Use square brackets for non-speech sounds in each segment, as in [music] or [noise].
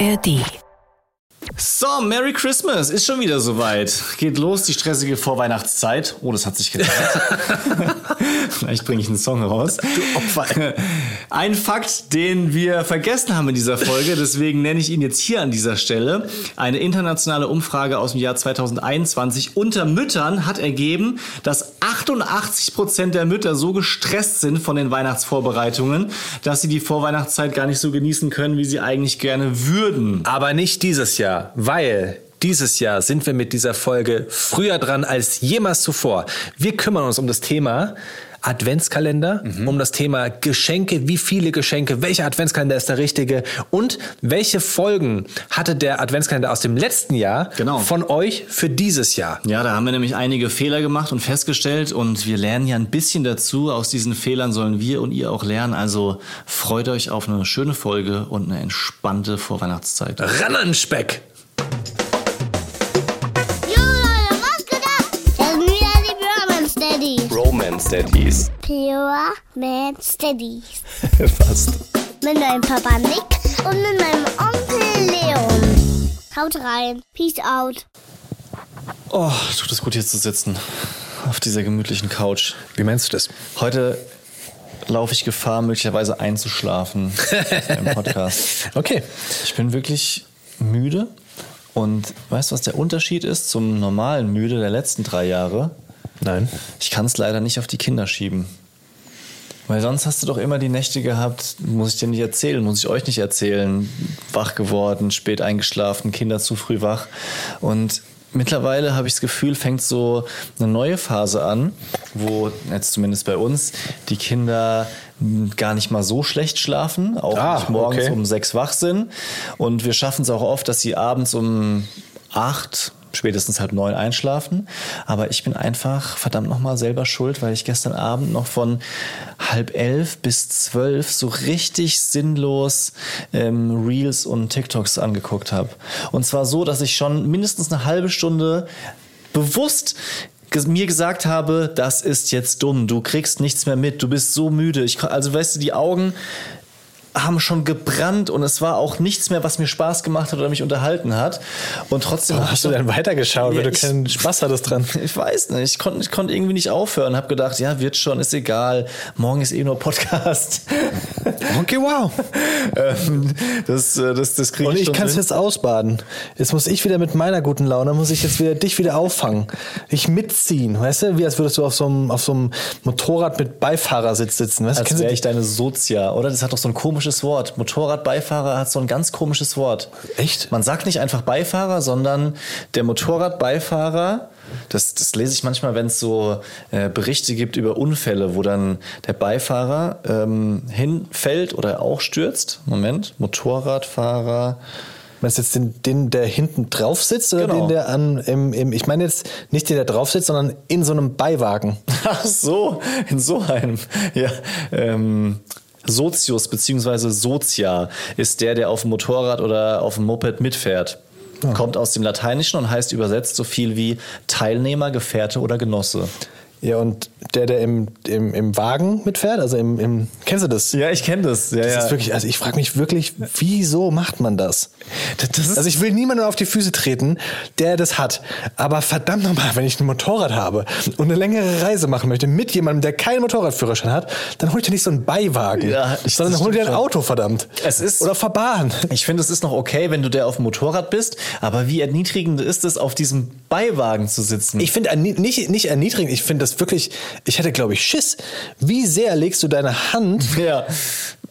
ARD. So, Merry Christmas, ist schon wieder soweit. Geht los, die stressige Vorweihnachtszeit. Oh, das hat sich getan. [laughs] Vielleicht bringe ich einen Song raus. Du Opfer. Ein Fakt, den wir vergessen haben in dieser Folge, deswegen nenne ich ihn jetzt hier an dieser Stelle. Eine internationale Umfrage aus dem Jahr 2021 unter Müttern hat ergeben, dass 88 Prozent der Mütter so gestresst sind von den Weihnachtsvorbereitungen, dass sie die Vorweihnachtszeit gar nicht so genießen können, wie sie eigentlich gerne würden. Aber nicht dieses Jahr, weil dieses Jahr sind wir mit dieser Folge früher dran als jemals zuvor. Wir kümmern uns um das Thema Adventskalender, mhm. um das Thema Geschenke, wie viele Geschenke, welcher Adventskalender ist der richtige und welche Folgen hatte der Adventskalender aus dem letzten Jahr genau. von euch für dieses Jahr? Ja, da haben wir nämlich einige Fehler gemacht und festgestellt und wir lernen ja ein bisschen dazu. Aus diesen Fehlern sollen wir und ihr auch lernen. Also freut euch auf eine schöne Folge und eine entspannte Vorweihnachtszeit. Ran an Speck! Romance Daddies. Pure Man Steadies. [laughs] Fast. Mit meinem Papa Nick und mit meinem Onkel Leon. Haut rein. Peace out. Oh, tut es gut hier zu sitzen. Auf dieser gemütlichen Couch. Wie meinst du das? Heute laufe ich Gefahr, möglicherweise einzuschlafen [laughs] im Podcast. Okay. Ich bin wirklich müde. Und weißt du, was der Unterschied ist zum normalen Müde der letzten drei Jahre? Nein. Ich kann es leider nicht auf die Kinder schieben. Weil sonst hast du doch immer die Nächte gehabt, muss ich dir nicht erzählen, muss ich euch nicht erzählen, wach geworden, spät eingeschlafen, Kinder zu früh wach. Und mittlerweile habe ich das Gefühl, fängt so eine neue Phase an, wo jetzt zumindest bei uns die Kinder gar nicht mal so schlecht schlafen, auch Ah, nicht morgens okay. um sechs wach sind. Und wir schaffen es auch oft, dass sie abends um acht, spätestens halb neun einschlafen. Aber ich bin einfach verdammt nochmal selber schuld, weil ich gestern Abend noch von halb elf bis zwölf so richtig sinnlos ähm, Reels und TikToks angeguckt habe. Und zwar so, dass ich schon mindestens eine halbe Stunde bewusst mir gesagt habe, das ist jetzt dumm, du kriegst nichts mehr mit, du bist so müde. Ich, also weißt du, die Augen haben schon gebrannt und es war auch nichts mehr, was mir Spaß gemacht hat oder mich unterhalten hat. Und trotzdem hab Hast du ich denn weitergeschaut, Ja, weil du ich- keinen Spaß hattest dran? [laughs] ich weiß nicht, ich konnte ich konnte irgendwie nicht aufhören, habe gedacht, ja, wird schon, ist egal, morgen ist eh nur Podcast. [laughs] Okay, wow. [laughs] Ähm, das äh, das das kriege Und ich kann es jetzt ausbaden. Jetzt muss ich wieder mit meiner guten Laune, muss ich jetzt wieder dich wieder auffangen. Dich mitziehen, weißt du? Wie als würdest du auf so einem, auf so einem Motorrad mit Beifahrersitz sitzen. Weißt? du? Als wäre ich deine Sozia, oder? Das hat doch so ein komisches Wort. Motorradbeifahrer hat so ein ganz komisches Wort. Echt? Man sagt nicht einfach Beifahrer, sondern der Motorradbeifahrer. Das, das lese ich manchmal, wenn es so äh, Berichte gibt über Unfälle, wo dann der Beifahrer ähm, hinfällt oder auch stürzt. Moment, Motorradfahrer. Meinst du jetzt den, den, der hinten drauf sitzt oder Genau. den, der an, im, im, ich meine jetzt nicht den, der drauf sitzt, sondern in so einem Beiwagen. [laughs] Ach so, in so einem. Ja, ähm, Sozius bzw. Sozia ist der, der auf dem Motorrad oder auf dem Moped mitfährt. Kommt aus dem Lateinischen und heißt übersetzt so viel wie Teilnehmer, Gefährte oder Genosse. Ja, und der, der im, im, im Wagen mitfährt, also im, im kennst du das? Ja, ich kenne das. Ja, Das ist wirklich, also ich frage mich wirklich, wieso macht man das? das ist- also ich will niemandem auf die Füße treten, der das hat. Aber verdammt nochmal, wenn ich ein Motorrad habe und eine längere Reise machen möchte mit jemandem, der keinen Motorradführerschein hat, dann hol ich dir nicht so einen Beiwagen, Ja, ich- sondern das hol dir ein schon. Auto, verdammt. Es ist- Oder verbahn. Ich finde, es ist noch okay, wenn du der auf dem Motorrad bist, aber wie erniedrigend ist es, auf diesem Beiwagen zu sitzen? Ich finde nicht, nicht erniedrigend, ich finde das wirklich, ich hätte glaube ich Schiss. Wie sehr legst du deine Hand [laughs] ja.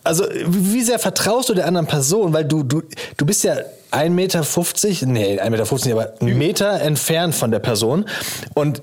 Also, wie sehr vertraust du der anderen Person? Weil du, du, du bist ja 1,50 Meter, nee, 1,50 Meter, aber einen Meter entfernt von der Person. Und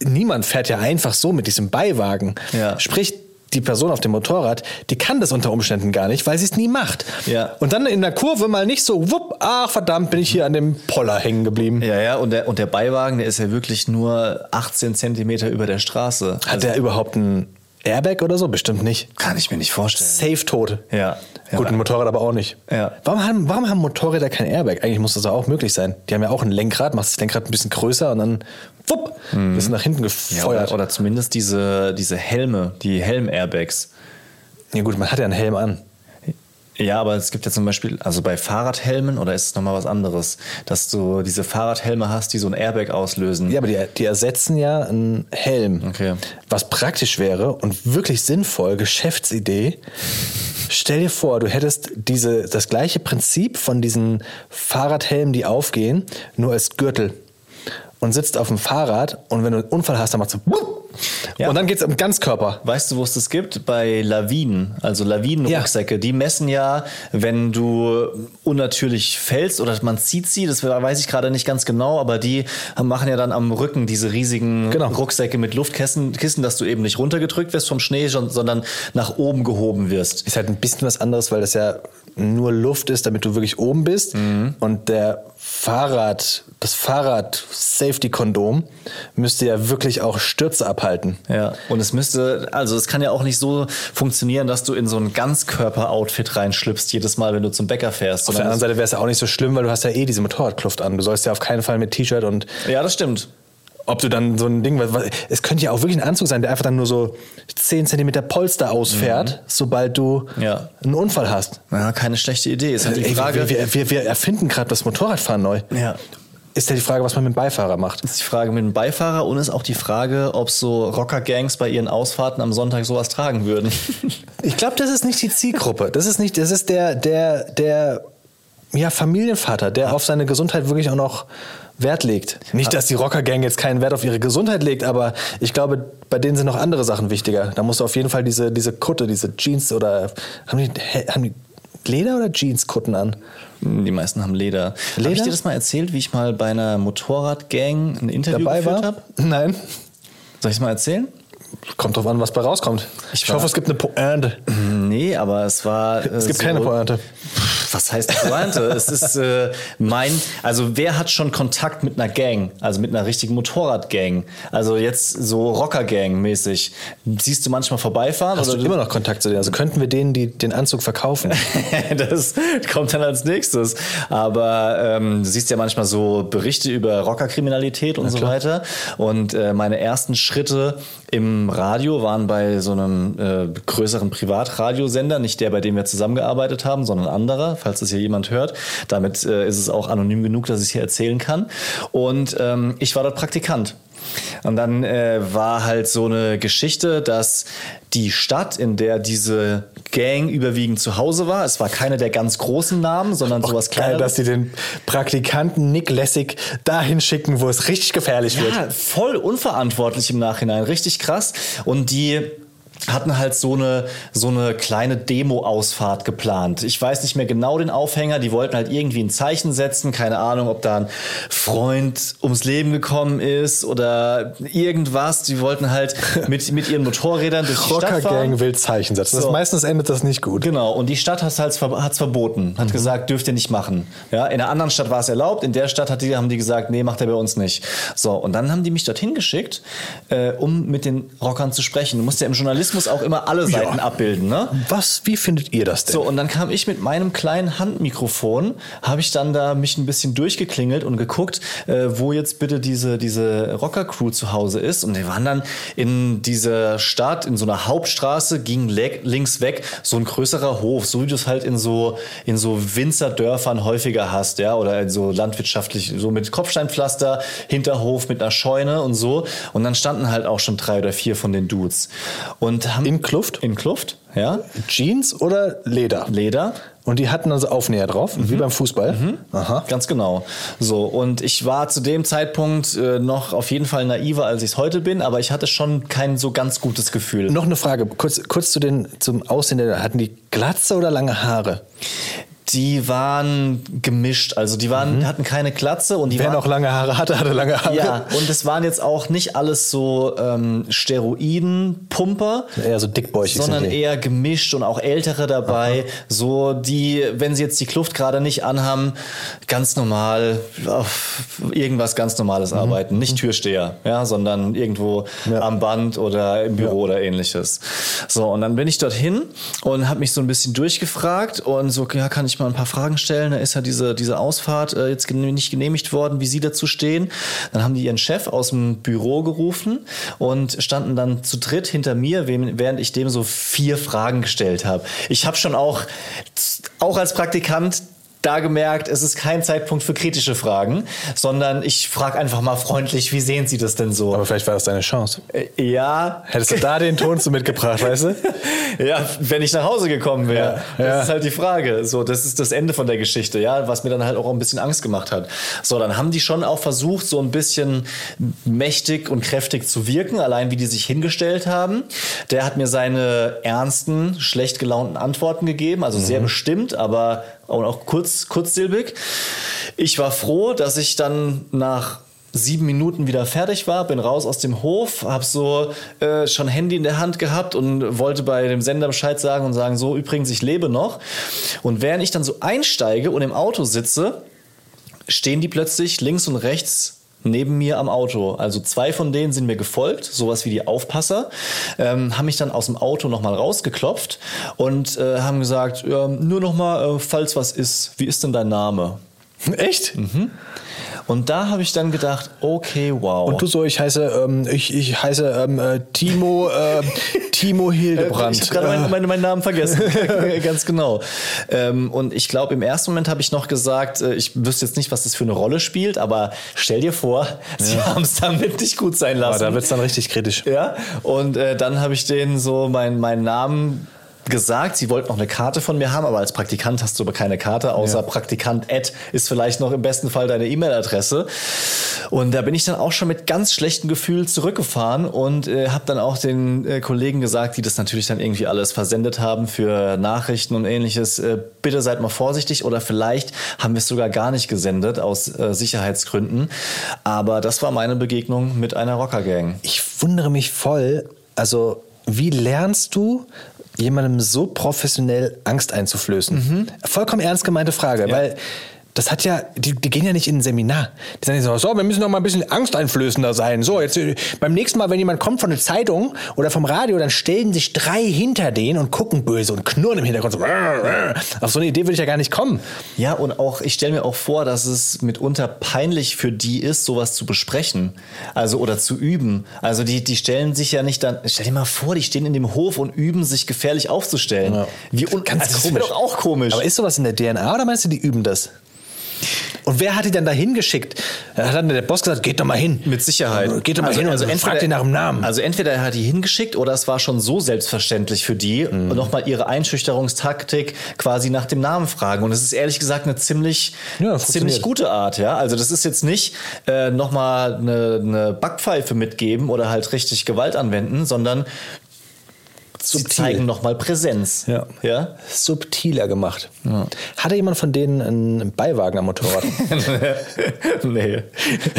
niemand fährt ja einfach so mit diesem Beiwagen. Ja. Sprich, die Person auf dem Motorrad, die kann das unter Umständen gar nicht, weil sie es nie macht. Ja. Und dann in der Kurve mal nicht so, wupp, ach verdammt, bin ich hier an dem Poller hängen geblieben. Ja, ja, und der, und der Beiwagen, der ist ja wirklich nur 18 Zentimeter über der Straße. Hat der überhaupt ein Airbag oder so? Bestimmt nicht. Kann ich mir nicht vorstellen. Safe tot. Ja. Gut, Ja. ein Motorrad aber auch nicht. Ja. Warum haben, warum haben Motorräder kein Airbag? Eigentlich muss das auch möglich sein. Die haben ja auch ein Lenkrad, machst das Lenkrad ein bisschen größer und dann wupp, bist du nach hinten Ja, gefeuert. oder, oder zumindest diese, diese Helme, die Helm-Airbags. Ja gut, man hat ja einen Helm an. Ja, aber es gibt ja zum Beispiel, also bei Fahrradhelmen oder ist es nochmal was anderes, dass du diese Fahrradhelme hast, die so ein Airbag auslösen. Ja, aber die, die ersetzen ja einen Helm. Okay. Was praktisch wäre und wirklich sinnvoll, Geschäftsidee. Stell dir vor, du hättest diese, das gleiche Prinzip von diesen Fahrradhelmen, die aufgehen, nur als Gürtel. Und sitzt auf dem Fahrrad und wenn du einen Unfall hast, dann machst du Ja. und dann geht's um Ganzkörper. Weißt du, wo es das gibt? Bei Lawinen, also Lawinenrucksäcke. Die messen ja, wenn du unnatürlich fällst oder man zieht sie, das weiß ich gerade nicht ganz genau, aber die machen ja dann am Rücken diese riesigen Genau. Rucksäcke mit Luftkissen, Kissen, dass du eben nicht runtergedrückt wirst vom Schnee, sondern nach oben gehoben wirst. Ist halt ein bisschen was anderes, weil das ja nur Luft ist, damit du wirklich oben bist. Und der Fahrrad, das Fahrrad-Safety-Kondom müsste ja wirklich auch Stürze abhalten. Ja, und es müsste, also es kann ja auch nicht so funktionieren, dass du in so ein Ganzkörper-Outfit reinschlüpfst jedes Mal, wenn du zum Bäcker fährst. Auf der anderen Seite wäre es ja auch nicht so schlimm, weil du hast ja eh diese Motorradkluft an. Du sollst ja auf keinen Fall mit T-Shirt und ja, das stimmt. Ob du dann so ein Ding, was- es könnte ja auch wirklich ein Anzug sein, der einfach dann nur so 10 cm Polster ausfährt, sobald du Ja. einen Unfall hast. Ja, keine schlechte Idee. Ist halt die Ey, Frage, wir, wir, wir, wir erfinden gerade das Motorradfahren neu. Ja. Ist ja die Frage, was man mit dem Beifahrer macht. ist die Frage mit dem Beifahrer und ist auch die Frage, ob so Rocker-Gangs bei ihren Ausfahrten am Sonntag sowas tragen würden. [laughs] Ich glaube, das ist nicht die Zielgruppe. Das ist nicht, das ist der, der, der ja, Familienvater, der auf seine Gesundheit wirklich auch noch Wert legt. Nicht, dass die Rockergang jetzt keinen Wert auf ihre Gesundheit legt, aber ich glaube, bei denen sind noch andere Sachen wichtiger. Da musst du auf jeden Fall diese, diese Kutte, diese Jeans oder haben die, haben die Leder oder Jeanskutten an? Die meisten haben Leder. Habe ich Leder? dir das mal erzählt, wie ich mal bei einer Motorradgang ein Interview Dabei geführt habe? Nein. Soll ich es mal erzählen? Kommt drauf an, was bei rauskommt. Ich, war- hoffe, es gibt eine Pointe. Nee, aber es war. Äh, Es gibt so, keine Pointe. Was heißt Pointe? es ist äh, mein. Also, wer hat schon Kontakt mit einer Gang? Also mit einer richtigen Motorradgang? Also jetzt so Rocker-Gang-mäßig. Siehst du manchmal vorbeifahren? Hast du oder immer noch Kontakt zu denen? Also könnten wir denen die, den Anzug verkaufen? [laughs] das kommt dann als nächstes. Aber ähm, du siehst ja manchmal so Berichte über Rockerkriminalität und so weiter. Und äh, meine ersten Schritte im Radio waren bei so einem äh, größeren Privatradiosender, nicht der, bei dem wir zusammengearbeitet haben, sondern anderer, falls das hier jemand hört. Damit äh, ist es auch anonym genug, dass ich es hier erzählen kann. Und ähm, ich war dort Praktikant. Und dann äh, war halt so eine Geschichte, dass die Stadt, in der diese Gang überwiegend zu Hause war, es war keine der ganz großen Namen, sondern sowas Geil, Kleineres. dass die den Praktikanten Nick Lessig dahin schicken, wo es richtig gefährlich wird. Ja, voll unverantwortlich im Nachhinein, richtig krass. Und die hatten halt so eine, so eine kleine Demo-Ausfahrt geplant. Ich weiß nicht mehr genau den Aufhänger. Die wollten halt irgendwie ein Zeichen setzen. Keine Ahnung, ob da ein Freund ums Leben gekommen ist oder irgendwas. Die wollten halt [laughs] mit, mit ihren Motorrädern durch die Stadt fahren. Rockergang will Zeichen setzen. Das So. meistens endet das nicht gut. Genau, und die Stadt hat es halt hat's verboten, hat gesagt, dürft ihr nicht machen. Ja, in einer anderen Stadt war es erlaubt, in der Stadt hat die, haben die gesagt, nee, macht er bei uns nicht. So, und dann haben die mich dorthin geschickt, äh, um mit den Rockern zu sprechen. Du musst ja im Journalismus auch immer alle Seiten abbilden, ne? Was, wie findet ihr das denn? So, und dann kam ich mit meinem kleinen Handmikrofon, habe ich dann da mich ein bisschen durchgeklingelt und geguckt, äh, wo jetzt bitte diese, diese Rocker-Crew zu Hause ist. Und wir waren dann in dieser Stadt, in so einer Hauptstraße, ging links weg so ein größerer Hof, so wie du es halt in so, in so Winzerdörfern häufiger hast, ja, oder in so landwirtschaftlich, so mit Kopfsteinpflaster, Hinterhof mit einer Scheune und so. Und dann standen halt auch schon drei oder vier von den Dudes. Und haben In Kluft? in Kluft, ja. Jeans oder Leder? Leder. Und die hatten also Aufnäher drauf, wie beim Fußball. Aha. Ganz genau. So, und ich war zu dem Zeitpunkt äh, noch auf jeden Fall naiver, als ich es heute bin, aber ich hatte schon kein so ganz gutes Gefühl. Noch eine Frage, kurz, kurz zu den, zum Aussehen. der- Hatten die Glatze oder lange Haare? Die waren gemischt, also die waren, hatten keine Glatze und die Wer waren noch lange Haare hatte, hatte lange Haare. Ja, und es waren jetzt auch nicht alles so ähm, Steroiden-Pumper, Eher so dickbäuchig sondern eher gemischt und auch ältere dabei. So die, wenn sie jetzt die Kluft gerade nicht anhaben, ganz normal auf irgendwas ganz Normales arbeiten. Nicht Türsteher, ja, sondern irgendwo Ja. am Band oder im Büro oder ähnliches. So, und dann bin ich dorthin und habe mich so ein bisschen durchgefragt und so, ja, kann ich mal ein paar Fragen stellen? Da ist ja diese, diese Ausfahrt äh, jetzt nicht genehmigt worden, wie Sie dazu stehen. Dann haben die ihren Chef aus dem Büro gerufen und standen dann zu dritt hinter mir, während ich dem so vier Fragen gestellt habe. Ich habe schon auch auch als Praktikant da gemerkt, es ist kein Zeitpunkt für kritische Fragen, sondern ich frage einfach mal freundlich, wie sehen Sie das denn so? Aber vielleicht war das deine Chance. Äh, ja. Hättest du da den Ton zu mitgebracht, [laughs] weißt du? Ja, wenn ich nach Hause gekommen wäre. Ja, ja. Das ist halt die Frage. So, das ist das Ende von der Geschichte, ja, was mir dann halt auch ein bisschen Angst gemacht hat. So, dann haben die schon auch versucht, so ein bisschen mächtig und kräftig zu wirken, allein wie die sich hingestellt haben. Der hat mir seine ernsten, schlecht gelaunten Antworten gegeben, also sehr bestimmt, aber auch kurz, kurzsilbig. Ich war froh, dass ich dann nach sieben Minuten wieder fertig war, bin raus aus dem Hof, habe so äh, schon Handy in der Hand gehabt und wollte bei dem Sender Bescheid sagen und sagen, so übrigens, ich lebe noch. Und während ich dann so einsteige und im Auto sitze, stehen die plötzlich links und rechts neben mir am Auto. Also zwei von denen sind mir gefolgt, sowas wie die Aufpasser, ähm, haben mich dann aus dem Auto nochmal rausgeklopft und äh, haben gesagt, ja, nur nochmal, äh, falls was ist, wie ist denn dein Name? Echt? Und da habe ich dann gedacht, okay, wow. Und du so, ich heiße, ähm, ich, ich heiße ähm, äh, Timo, äh, [laughs] Timo Hildebrand. Ich habe gerade meinen, meinen, meinen Namen vergessen. [laughs] Ganz genau. Ähm, und ich glaube, im ersten Moment habe ich noch gesagt, äh, ich wüsste jetzt nicht, was das für eine Rolle spielt, aber stell dir vor, [laughs] sie haben es damit nicht gut sein Aber lassen. da wird es dann richtig kritisch. Ja, und äh, dann habe ich denen so meinen meinen Namen gesagt. Sie wollten noch eine Karte von mir haben, aber als Praktikant hast du aber keine Karte, außer Ja. Praktikant Ad ist vielleicht noch im besten Fall deine E-Mail-Adresse. Und da bin ich dann auch schon mit ganz schlechtem Gefühl zurückgefahren und äh, habe dann auch den äh, Kollegen gesagt, die das natürlich dann irgendwie alles versendet haben für Nachrichten und ähnliches, äh, bitte seid mal vorsichtig oder vielleicht haben wir es sogar gar nicht gesendet aus äh, Sicherheitsgründen. Aber das war meine Begegnung mit einer Rockergang. Ich wundere mich voll, also wie lernst du jemandem so professionell Angst einzuflößen? Vollkommen ernst gemeinte Frage, weil das hat ja, die, die gehen ja nicht in ein Seminar. Die sagen nicht so, so, wir müssen doch mal ein bisschen angsteinflößender sein. So, jetzt äh, beim nächsten Mal, wenn jemand kommt von der Zeitung oder vom Radio, dann stellen sich drei hinter den und gucken böse und knurren im Hintergrund so. Auf so eine Idee würde ich ja gar nicht kommen. Ja, und auch, ich stelle mir auch vor, dass es mitunter peinlich für die ist, sowas zu besprechen. Also, oder zu üben. Also, die, die stellen sich ja nicht dann, stell dir mal vor, die stehen in dem Hof und üben, sich gefährlich aufzustellen. Ja. Wie un Ganz also, das komisch. wäre doch auch komisch. Aber ist sowas in der DNA oder meinst du, die üben das? Und wer hat die dann da hingeschickt? Hat dann der Boss gesagt, geht doch mal hin. Mit Sicherheit. Geht doch mal hin und fragt ihn nach dem Namen. Also entweder er hat die hingeschickt oder es war schon so selbstverständlich für die, Mhm. nochmal ihre Einschüchterungstaktik quasi nach dem Namen fragen. Und es ist ehrlich gesagt eine ziemlich, Ja, ziemlich gute Art. Ja? Also das ist jetzt nicht äh, nochmal eine, eine Backpfeife mitgeben oder halt richtig Gewalt anwenden, sondern sie Subtil. zeigen nochmal Präsenz. Ja. ja? Subtiler gemacht. Hatte jemand von denen einen Beiwagen am Motorrad? [laughs] nee.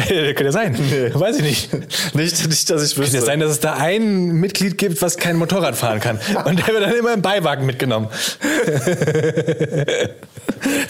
Könnte ja sein. Weiß ich nicht. Nicht, nicht, dass ich Könnte wüsste. ja sein, dass es da ein Mitglied gibt, was kein Motorrad fahren kann. Und der wird dann immer im Beiwagen mitgenommen. [laughs]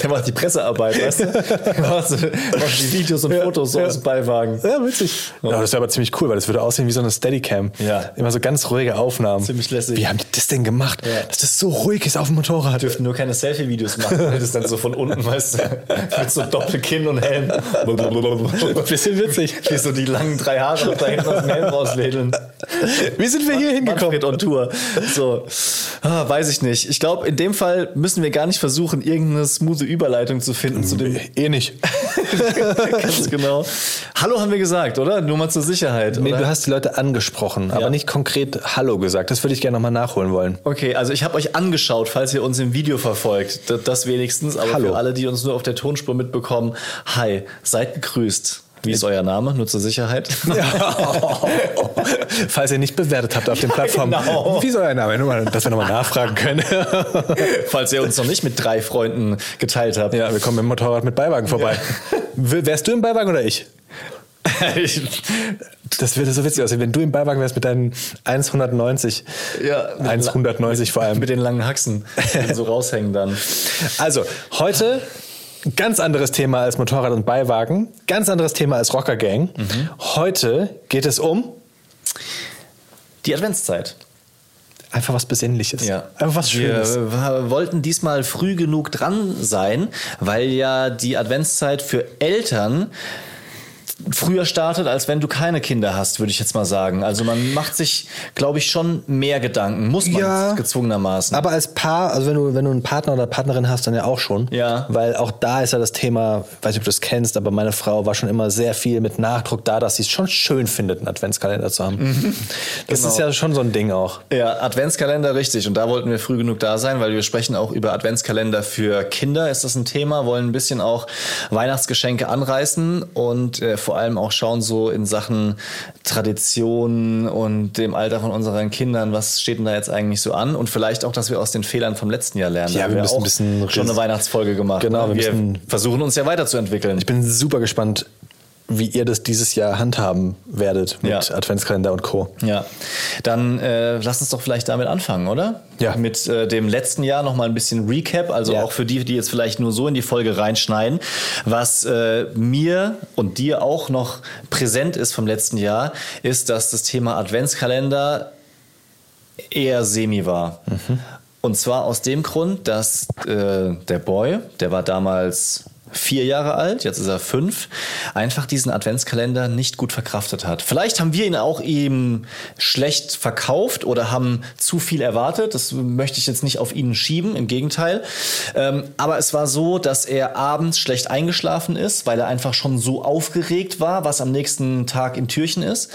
Der macht die Pressearbeit, weißt du? Der macht, so, macht die Videos und Fotos so ja. aus dem Beiwagen. Ja, witzig. Ja, das wäre aber ziemlich cool, weil das würde aussehen wie so eine Steadicam. Ja. Immer so ganz ruhige Aufnahmen. Ziemlich lässig. Wie haben die das denn gemacht, Ja. dass das so ruhig ist auf dem Motorrad? dürften nur keine Selfie-Videos machen. Das ist dann so von unten, weißt du, mit so Doppelkinn und Helm. [laughs] Bisschen witzig. Wie so die langen drei Haare da hinten aus dem Helm rauswedeln. Wie sind wir hier hingekommen? Manfred on Tour. So, ah, weiß ich nicht. Ich glaube, in dem Fall müssen wir gar nicht versuchen, irgendeine smooth Überleitung zu finden zu dem. Eh nicht. [laughs] Ganz genau. Hallo haben wir gesagt, oder? Nur mal zur Sicherheit. Nee, oder? du hast die Leute angesprochen, aber Ja. nicht konkret Hallo gesagt. Das würde ich gerne nochmal nachholen wollen. Okay, also ich habe euch angeschaut, falls ihr uns im Video verfolgt. Das wenigstens. Aber Hallo. für alle, die uns nur auf der Tonspur mitbekommen, hi, seid gegrüßt. Wie ist euer Name? Nur zur Sicherheit. [laughs] [laughs] Falls ihr nicht bewertet habt auf den [laughs] Plattformen. genau. Wie ist euer Name? Nur mal, dass wir nochmal nachfragen können. Falls ihr uns noch nicht mit drei Freunden geteilt habt. ja, wir kommen im Motorrad mit Beiwagen vorbei. W- Wärst du im Beiwagen oder ich? Ich- Das würde so witzig aussehen, wenn du im Beiwagen wärst mit deinen 190. ja, mit 190 vor allem. Mit den langen Haxen, die so raushängen dann. [laughs] Also, heute ganz anderes Thema als Motorrad und Beiwagen, ganz anderes Thema als Rocker Gang. Heute geht es um Die Adventszeit. einfach was Besinnliches. Ja. Einfach was Schönes. Wir wollten diesmal früh genug dran sein, weil ja die Adventszeit für Eltern früher startet, als wenn du keine Kinder hast, würde ich jetzt mal sagen. Also man macht sich, glaube ich, schon mehr Gedanken. Muss man Ja. gezwungenermaßen. Aber als Paar, also wenn du, wenn du einen Partner oder Partnerin hast, dann ja auch schon. Ja. Weil auch da ist ja das Thema, weiß nicht, ob du das kennst, aber meine Frau war schon immer sehr viel mit Nachdruck da, dass sie es schon schön findet, einen Adventskalender zu haben. [laughs] Das Genau. ist ja schon so ein Ding auch. Ja, Adventskalender, richtig. Und da wollten wir früh genug da sein, weil wir sprechen auch über Adventskalender für Kinder. Ist das ein Thema? Wollen ein bisschen auch Weihnachtsgeschenke anreißen und äh, vor allem auch schauen so in Sachen Tradition und dem Alter von unseren Kindern, was steht denn da jetzt eigentlich so an? Und vielleicht auch, dass wir aus den Fehlern vom letzten Jahr lernen. Ja, haben wir müssen auch ein bisschen schon eine Weihnachtsfolge gemacht. Genau, ne? wir wir versuchen uns ja weiterzuentwickeln. Ich bin super gespannt, wie ihr das dieses Jahr handhaben werdet mit Ja. Adventskalender und Co. Ja, dann äh, lass uns doch vielleicht damit anfangen, oder? Ja. Mit äh, dem letzten Jahr noch mal ein bisschen Recap, also Ja. auch für die, die jetzt vielleicht nur so in die Folge reinschneiden, was äh, mir und dir auch noch präsent ist vom letzten Jahr, ist, dass das Thema Adventskalender eher semi war. Und zwar aus dem Grund, dass äh, der Boy, der war damals vier Jahre alt, jetzt ist er fünf, einfach diesen Adventskalender nicht gut verkraftet hat. Vielleicht haben wir ihn auch ihm schlecht verkauft oder haben zu viel erwartet. Das möchte ich jetzt nicht auf ihn schieben, im Gegenteil. Ähm, aber es war so, dass er abends schlecht eingeschlafen ist, weil er einfach schon so aufgeregt war, was am nächsten Tag im Türchen ist.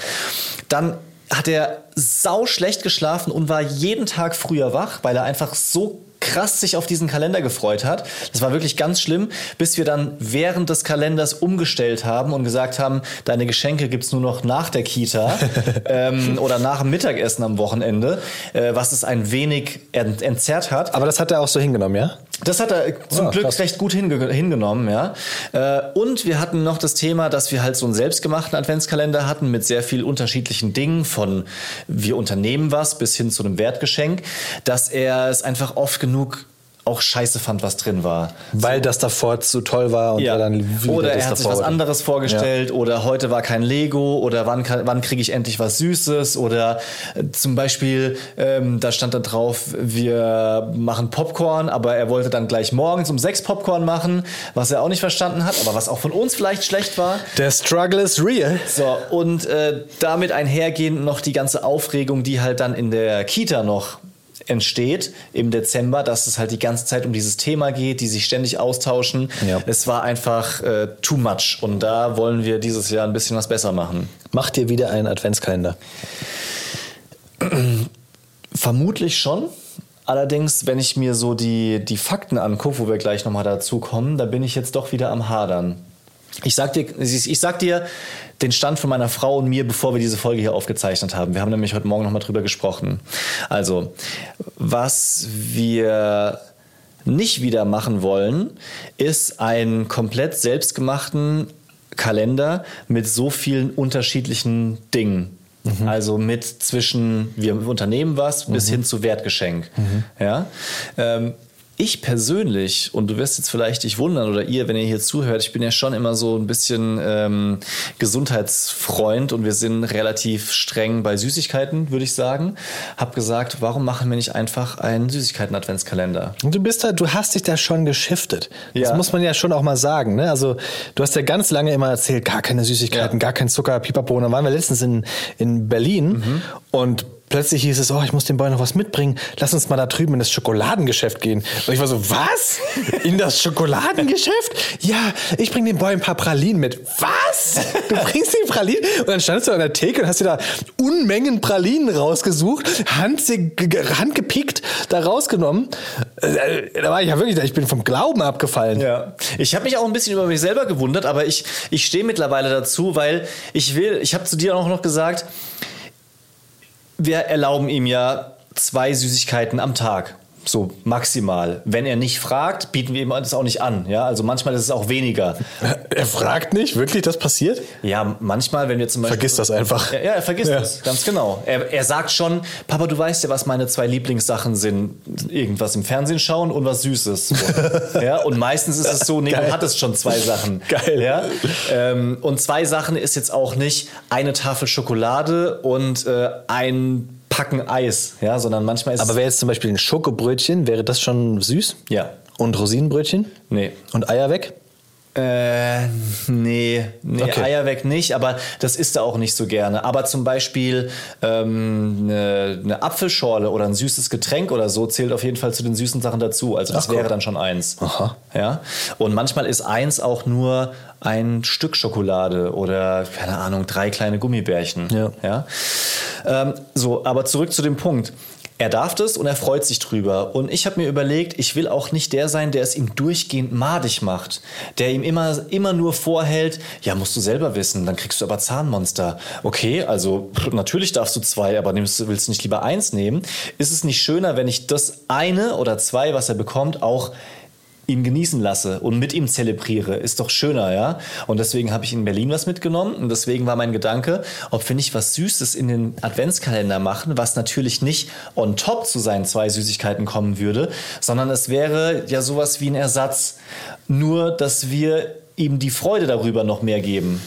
Dann hat er sau schlecht geschlafen und war jeden Tag früher wach, weil er einfach so krass sich auf diesen Kalender gefreut hat. Das war wirklich ganz schlimm, bis wir dann während des Kalenders umgestellt haben und gesagt haben, deine Geschenke gibt's nur noch nach der Kita [laughs] ähm, oder nach dem Mittagessen am Wochenende, äh, was es ein wenig ent entzerrt hat. Aber das hat er auch so hingenommen, ja? Das hat er zum Ah, Glück krass. recht gut hinge hingenommen, ja. Äh, und wir hatten noch das Thema, dass wir halt so einen selbstgemachten Adventskalender hatten mit sehr viel unterschiedlichen Dingen, von wir unternehmen was bis hin zu einem Wertgeschenk, dass er es einfach oft genug auch scheiße fand, was drin war. Weil das davor zu toll war und Ja. er dann oder er hat sich was anderes vorgestellt oder heute war kein Lego oder wann, kann- wann kriege ich endlich was Süßes oder äh, zum Beispiel, ähm, da stand da drauf, wir machen Popcorn, aber er wollte dann gleich morgens um sechs Popcorn machen, was er auch nicht verstanden hat, aber was auch von uns vielleicht schlecht war. Der Struggle is real. So, und äh, damit einhergehend noch die ganze Aufregung, die halt dann in der Kita noch entsteht im Dezember, dass es halt die ganze Zeit um dieses Thema geht, die sich ständig austauschen. Ja. Es war einfach äh, too much und da wollen wir dieses Jahr ein bisschen was besser machen. Macht ihr wieder einen Adventskalender? Vermutlich schon. Allerdings, wenn ich mir so die, die Fakten angucke, wo wir gleich nochmal dazu kommen, da bin ich jetzt doch wieder am Hadern. Ich sag, dir, ich sag dir den Stand von meiner Frau und mir, bevor wir diese Folge hier aufgezeichnet haben. Wir haben nämlich heute Morgen nochmal drüber gesprochen. Also, was wir nicht wieder machen wollen, ist einen komplett selbstgemachten Kalender mit so vielen unterschiedlichen Dingen. Also mit zwischen wir unternehmen was bis hin zu Wertgeschenk. Ja. Ähm, ich persönlich, und du wirst jetzt vielleicht dich wundern oder ihr, wenn ihr hier zuhört, ich bin ja schon immer so ein bisschen ähm, Gesundheitsfreund und wir sind relativ streng bei Süßigkeiten, würde ich sagen. Hab gesagt, warum machen wir nicht einfach einen Süßigkeiten-Adventskalender? Und Du bist da, du hast dich da schon geschiftet. Das Ja. muss man ja schon auch mal sagen. Ne? Also du hast ja ganz lange immer erzählt, gar keine Süßigkeiten, Ja. gar kein Zucker, pipapo. Und dann waren wir letztens in, in Berlin Mhm. und plötzlich hieß es, oh, ich muss dem Boy noch was mitbringen. Lass uns mal da drüben in das Schokoladengeschäft gehen. Und ich war so, was? In das Schokoladengeschäft? Ja, ich bring dem Boy ein paar Pralinen mit. Was? Du bringst ihm Pralinen? Und dann standest du an der Theke und hast dir da Unmengen Pralinen rausgesucht, hand, handgepickt da rausgenommen. Äh, Da war ich ja wirklich, ich bin vom Glauben abgefallen. Ja. Ich habe mich auch ein bisschen über mich selber gewundert, aber ich, ich stehe mittlerweile dazu, weil ich will, ich habe zu dir auch noch gesagt, wir erlauben ihm ja zwei Süßigkeiten am Tag. So maximal. Wenn er nicht fragt, bieten wir ihm das auch nicht an. Ja, also manchmal ist es auch weniger. Er fragt nicht, wirklich, das passiert? Ja, manchmal, wenn wir zum Beispiel. Vergiss das einfach. Ja, ja er vergisst Ja. das, ganz genau. Er, er sagt schon, Papa, du weißt ja, was meine zwei Lieblingssachen sind. Irgendwas im Fernsehen schauen und was Süßes. So. [laughs] ja, und meistens ist es so, nee, Geil. du hattest schon zwei Sachen. Geil. Ja? Ähm, und zwei Sachen ist jetzt auch nicht eine Tafel Schokolade und äh, ein Packen Eis, ja, sondern manchmal ist Aber wäre jetzt zum Beispiel ein Schokobrötchen, wäre das schon süß? Ja. Und Rosinenbrötchen? Nee. Und Eier weg? Äh, nee, nee Okay. Eier weg nicht, aber das isst er auch nicht so gerne. Aber zum Beispiel ähm, eine, eine Apfelschorle oder ein süßes Getränk oder so zählt auf jeden Fall zu den süßen Sachen dazu. Also das Ach, wäre dann schon eins. Aha. Ja. Und manchmal ist eins auch nur ein Stück Schokolade oder, keine Ahnung, drei kleine Gummibärchen. Ja. Ja? Ähm, so, aber zurück zu dem Punkt. Er darf das und er freut sich drüber. Und ich habe mir überlegt, ich will auch nicht der sein, der es ihm durchgehend madig macht. Der ihm immer, immer nur vorhält, ja, musst du selber wissen, dann kriegst du aber Zahnmonster. Okay, also natürlich darfst du zwei, aber nimmst, willst du nicht lieber eins nehmen? Ist es nicht schöner, wenn ich das eine oder zwei, was er bekommt, auch ihn genießen lasse und mit ihm zelebriere, ist doch schöner, ja. Und deswegen habe ich in Berlin was mitgenommen und deswegen war mein Gedanke, ob wir nicht was Süßes in den Adventskalender machen, was natürlich nicht on top zu seinen zwei Süßigkeiten kommen würde, sondern es wäre ja sowas wie ein Ersatz, nur dass wir ihm die Freude darüber noch mehr geben.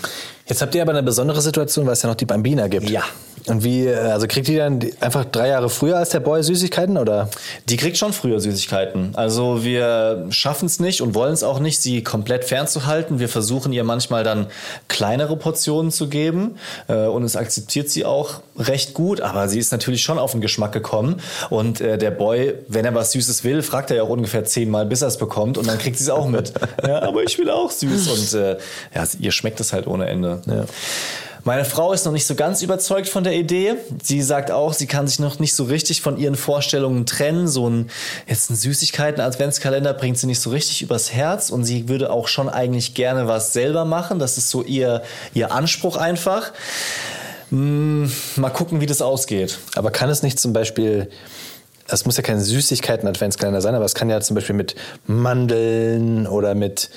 Jetzt habt ihr aber eine besondere Situation, weil es ja noch die Bambina gibt. Ja. Und wie, also kriegt die dann einfach drei Jahre früher als der Boy Süßigkeiten oder? Die kriegt schon früher Süßigkeiten. Also wir schaffen es nicht und wollen es auch nicht, sie komplett fernzuhalten. Wir versuchen ihr manchmal dann kleinere Portionen zu geben äh, und es akzeptiert sie auch recht gut. Aber sie ist natürlich schon auf den Geschmack gekommen und äh, der Boy, wenn er was Süßes will, fragt er ja auch ungefähr zehnmal, bis er es bekommt und dann kriegt sie es auch mit. [laughs] ja, aber ich will auch süß und äh, ja, ihr schmeckt es halt ohne Ende. Meine Frau ist noch nicht so ganz überzeugt von der Idee. Sie sagt auch, sie kann sich noch nicht so richtig von ihren Vorstellungen trennen. So ein, jetzt ein Süßigkeiten-Adventskalender bringt sie nicht so richtig übers Herz und sie würde auch schon eigentlich gerne was selber machen. Das ist so ihr, ihr Anspruch einfach. Hm, mal gucken, wie das ausgeht. Aber kann es nicht zum Beispiel, es muss ja kein Süßigkeiten-Adventskalender sein, aber es kann ja zum Beispiel mit Mandeln oder mit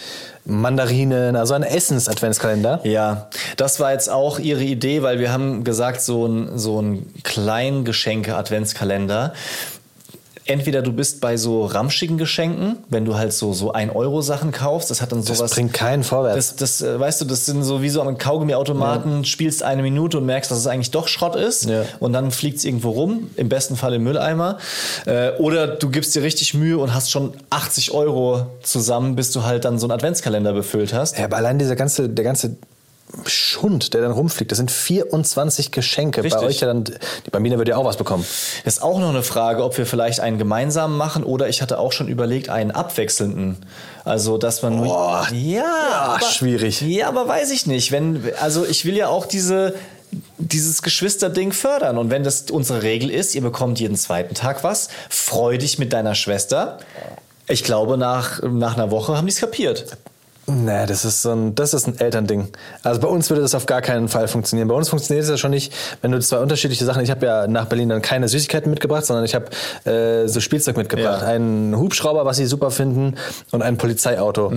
Mandarinen, also ein Essens-Adventskalender. Ja, das war jetzt auch ihre Idee, weil wir haben gesagt, so ein, so ein Kleingeschenke-Adventskalender. Entweder du bist bei so ramschigen Geschenken, wenn du halt so, so 1-Euro-Sachen kaufst, das hat dann Das sowas. bringt keinen vorwärts. Das, das, äh, weißt du, das sind so wie so am Kaugummiautomaten, spielst eine Minute und merkst, dass es eigentlich doch Schrott ist. Ja. Und dann fliegt es irgendwo rum, im besten Fall im Mülleimer. Äh, oder du gibst dir richtig Mühe und hast schon 80 Euro zusammen, bis du halt dann so einen Adventskalender befüllt hast. Ja, aber allein dieser ganze, der ganze Schund, der dann rumfliegt, das sind 24 Geschenke. Richtig. Bei euch ja dann, die Bambina würde ja auch was bekommen. Das ist auch noch eine Frage, ob wir vielleicht einen gemeinsamen machen oder ich hatte auch schon überlegt, einen abwechselnden. Also, dass man nur. Boah. ja, aber, schwierig. Ja, aber weiß ich nicht. Wenn, also, ich will ja auch diese, dieses Geschwisterding fördern. Und wenn das unsere Regel ist, ihr bekommt jeden zweiten Tag was, freu dich mit deiner Schwester. Ich glaube, nach, nach einer Woche haben die es kapiert. Nee, das ist so ein, das ist ein Elternding. Also bei uns würde das auf gar keinen Fall funktionieren. Bei uns funktioniert es ja schon nicht, wenn du zwei unterschiedliche Sachen. Ich habe ja nach Berlin dann keine Süßigkeiten mitgebracht, sondern ich habe äh, so Spielzeug mitgebracht. Ja. Einen Hubschrauber, was sie super finden, und ein Polizeiauto.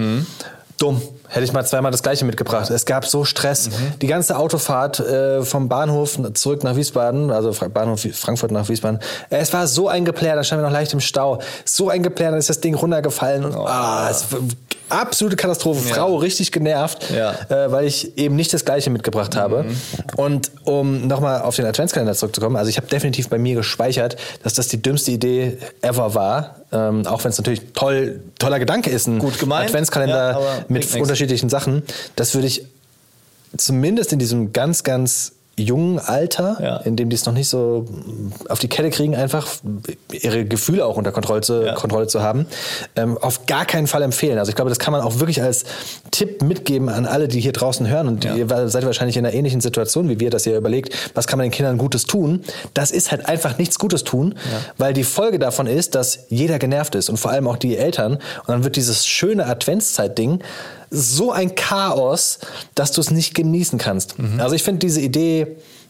Dumm. Hätte ich mal zweimal das gleiche mitgebracht. Es gab so Stress. Die ganze Autofahrt äh, vom Bahnhof zurück nach Wiesbaden, also Bahnhof Frankfurt nach Wiesbaden. Es war so ein Geplär, da standen wir noch leicht im Stau. So ein Geplär, dann ist das Ding runtergefallen. Und, ah, es absolute Katastrophe. Frau richtig genervt, Ja. äh, weil ich eben nicht das Gleiche mitgebracht habe. Und um nochmal auf den Adventskalender zurückzukommen, also ich habe definitiv bei mir gespeichert, dass das die dümmste Idee ever war. Ähm, auch wenn es natürlich toll, toller Gedanke ist, ein Gut gemeint, Adventskalender ja, mit unterschiedlichen Sachen. Das würde ich zumindest in diesem ganz, ganz jungen Alter, Ja. in dem die es noch nicht so auf die Kette kriegen, einfach ihre Gefühle auch unter Kontrolle zu, Ja. Kontrolle zu haben, ähm, auf gar keinen Fall empfehlen. Also ich glaube, das kann man auch wirklich als Tipp mitgeben an alle, die hier draußen hören und Ja. ihr seid wahrscheinlich in einer ähnlichen Situation wie wir, dass ihr überlegt, was kann man den Kindern Gutes tun. Das ist halt einfach nichts Gutes tun, weil die Folge davon ist, dass jeder genervt ist und vor allem auch die Eltern. Und dann wird dieses schöne Adventszeit-Ding so ein Chaos, dass du es nicht genießen kannst. Also ich finde diese Idee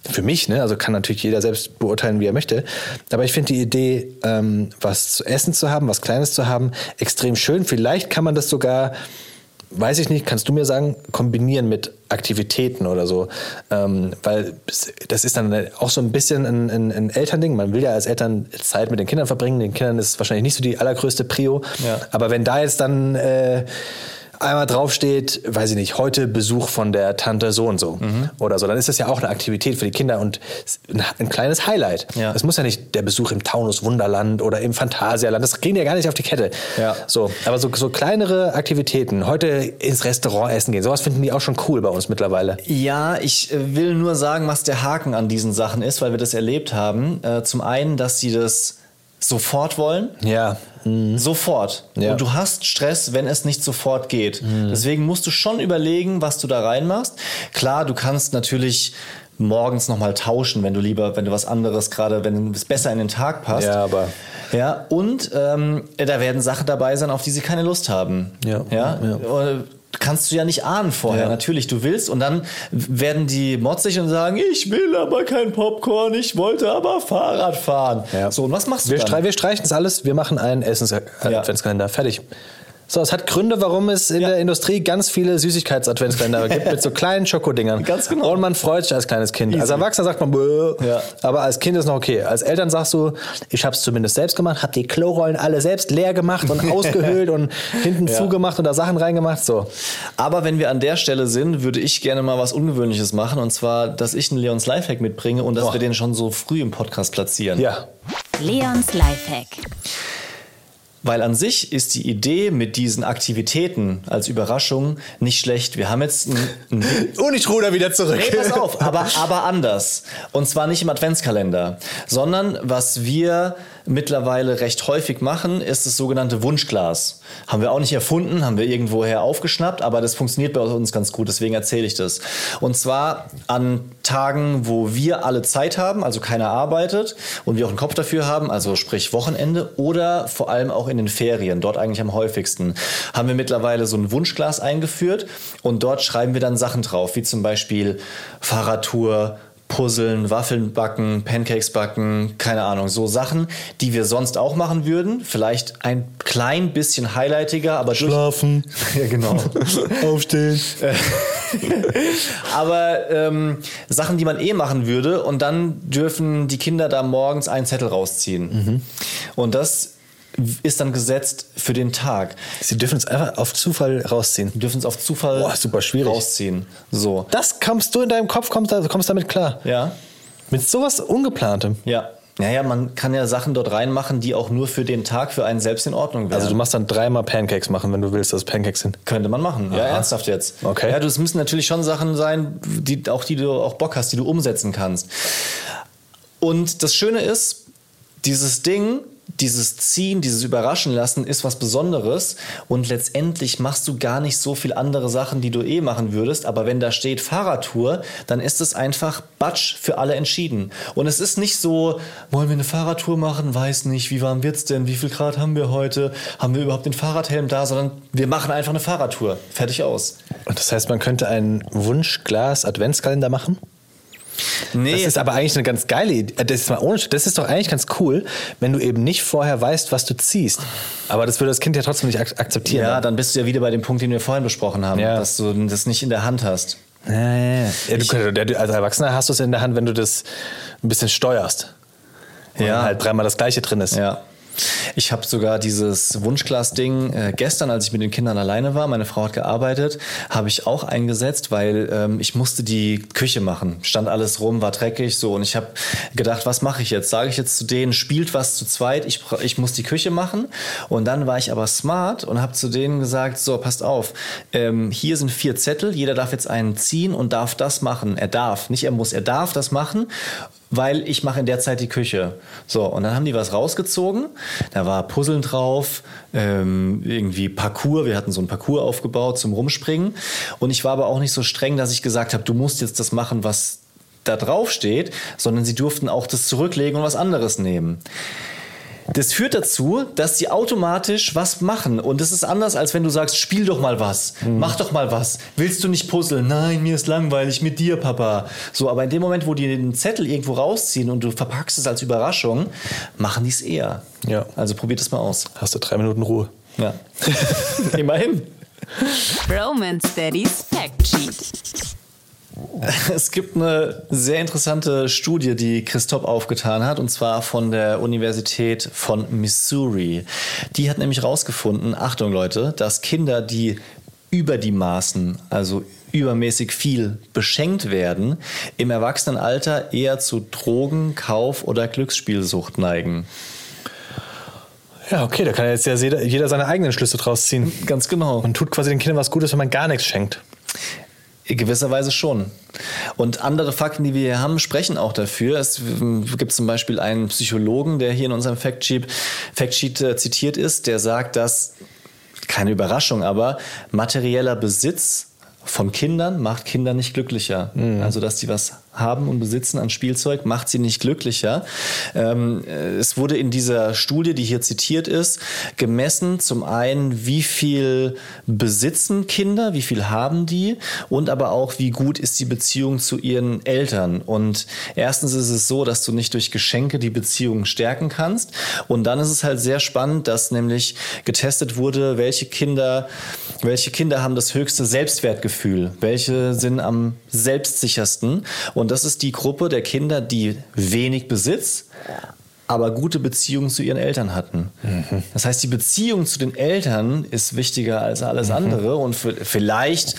für mich, ne, also kann natürlich jeder selbst beurteilen, wie er möchte, aber ich finde die Idee, ähm, was zu essen zu haben, was Kleines zu haben, extrem schön. Vielleicht kann man das sogar, weiß ich nicht, kannst du mir sagen, kombinieren mit Aktivitäten oder so, ähm, weil das ist dann auch so ein bisschen ein, ein, ein Elternding. Man will ja als Eltern Zeit mit den Kindern verbringen. Den Kindern ist wahrscheinlich nicht so die allergrößte Prio, Ja. aber wenn da jetzt dann äh, einmal draufsteht, weiß ich nicht, heute Besuch von der Tante so und so Mhm. oder so, dann ist das ja auch eine Aktivität für die Kinder und ein, ein kleines Highlight. Ja. Es muss ja nicht der Besuch im Taunus Wunderland oder im Phantasialand, das kriegen ja gar nicht auf die Kette. Ja. So, aber so, so kleinere Aktivitäten, heute ins Restaurant essen gehen, sowas finden die auch schon cool bei uns mittlerweile. Ja, ich äh, will nur sagen, was der Haken an diesen Sachen ist, weil wir das erlebt haben. Äh, zum einen, dass sie das sofort wollen. Ja. Sofort. Ja. Und du hast Stress, wenn es nicht sofort geht. Deswegen musst du schon überlegen, was du da reinmachst. Klar, du kannst natürlich morgens nochmal tauschen, wenn du lieber, wenn du was anderes gerade, wenn es besser in den Tag passt. Ja, aber- Ja, und ähm, da werden Sachen dabei sein, auf die sie keine Lust haben. Ja, Ja. ja. Kannst du ja nicht ahnen vorher. Ja. Natürlich, du willst und dann werden die motzig und sagen, ich will aber kein Popcorn, ich wollte aber Fahrrad fahren. Ja. So, und was machst du Wir, dann? strei wir streichen es alles, wir machen einen Ja. Essens-Adventskalender. Fertig. So, es hat Gründe, warum es in Ja. der Industrie ganz viele Süßigkeits-Adventskalender gibt mit so kleinen Schokodingern. [laughs] Ganz genau. Und man freut sich als kleines Kind. Als Easy. Erwachsener sagt man, Bäh. Ja. aber als Kind ist noch okay. Als Eltern sagst du, ich habe es zumindest selbst gemacht, habe die Klorollen alle selbst leer gemacht und [laughs] ausgehöhlt und hinten Ja. zugemacht und da Sachen reingemacht. So. Aber wenn wir an der Stelle sind, würde ich gerne mal was Ungewöhnliches machen. Und zwar, dass ich einen Leons Lifehack mitbringe und dass Oh. wir den schon so früh im Podcast platzieren. Ja. Leons Lifehack. Weil an sich ist die Idee mit diesen Aktivitäten als Überraschung nicht schlecht. Wir haben jetzt [laughs] Und ich ruder wieder zurück. Nee, pass auf, aber, aber anders. Und zwar nicht im Adventskalender, sondern was wir mittlerweile recht häufig machen, ist das sogenannte Wunschglas. Haben wir auch nicht erfunden, haben wir irgendwoher aufgeschnappt, aber das funktioniert bei uns ganz gut, deswegen erzähle ich das. Und zwar an Tagen, wo wir alle Zeit haben, also keiner arbeitet und wir auch einen Kopf dafür haben, also sprich Wochenende oder vor allem auch in den Ferien, dort eigentlich am häufigsten, haben wir mittlerweile so ein Wunschglas eingeführt und dort schreiben wir dann Sachen drauf, wie zum Beispiel Fahrradtour, Puzzeln, Waffeln backen, Pancakes backen, keine Ahnung, so Sachen, die wir sonst auch machen würden. Vielleicht ein klein bisschen highlightiger, aber Schlafen, [laughs] ja, genau. [laughs] aufstehen. [laughs] aber ähm, Sachen, die man eh machen würde, und dann dürfen die Kinder da morgens einen Zettel rausziehen. Und das ist dann gesetzt für den Tag. Sie dürfen es einfach auf Zufall rausziehen. Wir dürfen es auf Zufall Boah, super schwierig. rausziehen. So. Das kommst du in deinem Kopf, kommst, kommst damit klar. Ja. Mit sowas Ungeplantem. Ja. Naja, man kann ja Sachen dort reinmachen, die auch nur für den Tag für einen selbst in Ordnung wären. Also du machst dann dreimal Pancakes machen, wenn du willst, dass es Pancakes sind. Könnte man machen. Ja, ernsthaft jetzt. Okay. Ja, das müssen natürlich schon Sachen sein, die auch die du auch Bock hast, die du umsetzen kannst. Und das Schöne ist, dieses Ding, dieses Ziehen, dieses Überraschen lassen ist was Besonderes und letztendlich machst du gar nicht so viel andere Sachen, die du eh machen würdest, aber wenn da steht Fahrradtour, dann ist es einfach Batsch für alle entschieden. Und es ist nicht so, wollen wir eine Fahrradtour machen, weiß nicht, wie warm wird's denn, wie viel Grad haben wir heute, haben wir überhaupt den Fahrradhelm da, sondern wir machen einfach eine Fahrradtour. Fertig aus. Und das heißt, man könnte einen Wunschglas-Adventskalender machen? Nee, Das ist aber eigentlich eine ganz geile Idee. Das ist, mal ohne, das ist doch eigentlich ganz cool, wenn du eben nicht vorher weißt, was du ziehst. Aber das würde das Kind ja trotzdem nicht ak akzeptieren. ja, dann bist du ja wieder bei dem Punkt, den wir vorhin besprochen haben, Ja. dass du das nicht in der Hand hast. Ja, ja, ja. ja du, als Erwachsener hast du es in der Hand, wenn du das ein bisschen steuerst. Und Ja. halt dreimal das Gleiche drin ist. Ja. Ich habe sogar dieses Wunschglas-Ding äh, gestern, als ich mit den Kindern alleine war, meine Frau hat gearbeitet, habe ich auch eingesetzt, weil ähm, ich musste die Küche machen. Stand alles rum, war dreckig so und ich habe gedacht, was mache ich jetzt? Sage ich jetzt zu denen, spielt was zu zweit, ich, ich muss die Küche machen. Und dann war ich aber smart und habe zu denen gesagt, so, passt auf, ähm, hier sind vier Zettel, jeder darf jetzt einen ziehen und darf das machen. Er darf, nicht er muss, er darf das machen weil ich mache in der Zeit die Küche. So, und dann haben die was rausgezogen. Da war Puzzeln drauf, ähm, irgendwie Parcours. Wir hatten so ein Parcours aufgebaut zum Rumspringen. Und ich war aber auch nicht so streng, dass ich gesagt habe, du musst jetzt das machen, was da drauf steht, sondern sie durften auch das zurücklegen und was anderes nehmen. Das führt dazu, dass sie automatisch was machen. Und das ist anders, als wenn du sagst, spiel doch mal was, mach doch mal was. Willst du nicht puzzeln? Nein, mir ist langweilig mit dir, Papa. So, aber in dem Moment, wo die den Zettel irgendwo rausziehen und du verpackst es als Überraschung, machen die es eher. Ja. Also probiert es mal aus. Hast du drei Minuten Ruhe. Ja. [laughs] Immerhin. Romance Daddy's Fact Sheet. [laughs] Es gibt eine sehr interessante Studie, die Christoph aufgetan hat, und zwar von der Universität von Missouri. Die hat nämlich herausgefunden, Achtung Leute, dass Kinder, die über die Maßen, also übermäßig viel beschenkt werden, im Erwachsenenalter eher zu Drogen, Kauf oder Glücksspielsucht neigen. Ja, okay, da kann jetzt ja jeder, jeder seine eigenen Schlüsse draus ziehen. Ganz genau. Man tut quasi den Kindern was Gutes, wenn man gar nichts schenkt. In gewisser Weise schon. Und andere Fakten, die wir hier haben, sprechen auch dafür. Es gibt zum Beispiel einen Psychologen, der hier in unserem Factsheet, Factsheet äh, zitiert ist, der sagt, dass, keine Überraschung, aber materieller Besitz von Kindern macht Kinder nicht glücklicher. Also, dass die was haben und besitzen an Spielzeug, macht sie nicht glücklicher. Ähm, äh, es wurde in dieser Studie, die hier zitiert ist, gemessen zum einen, wie viel besitzen Kinder, wie viel haben die und aber auch, wie gut ist die Beziehung zu ihren Eltern. Und erstens ist es so, dass du nicht durch Geschenke die Beziehung stärken kannst. Und dann ist es halt sehr spannend, dass nämlich getestet wurde, welche Kinder, welche Kinder haben das höchste Selbstwertgefühl, welche sind am selbstsichersten. Und das ist die Gruppe der Kinder, die wenig Besitz, aber gute Beziehungen zu ihren Eltern hatten. Das heißt, die Beziehung zu den Eltern ist wichtiger als alles andere und vielleicht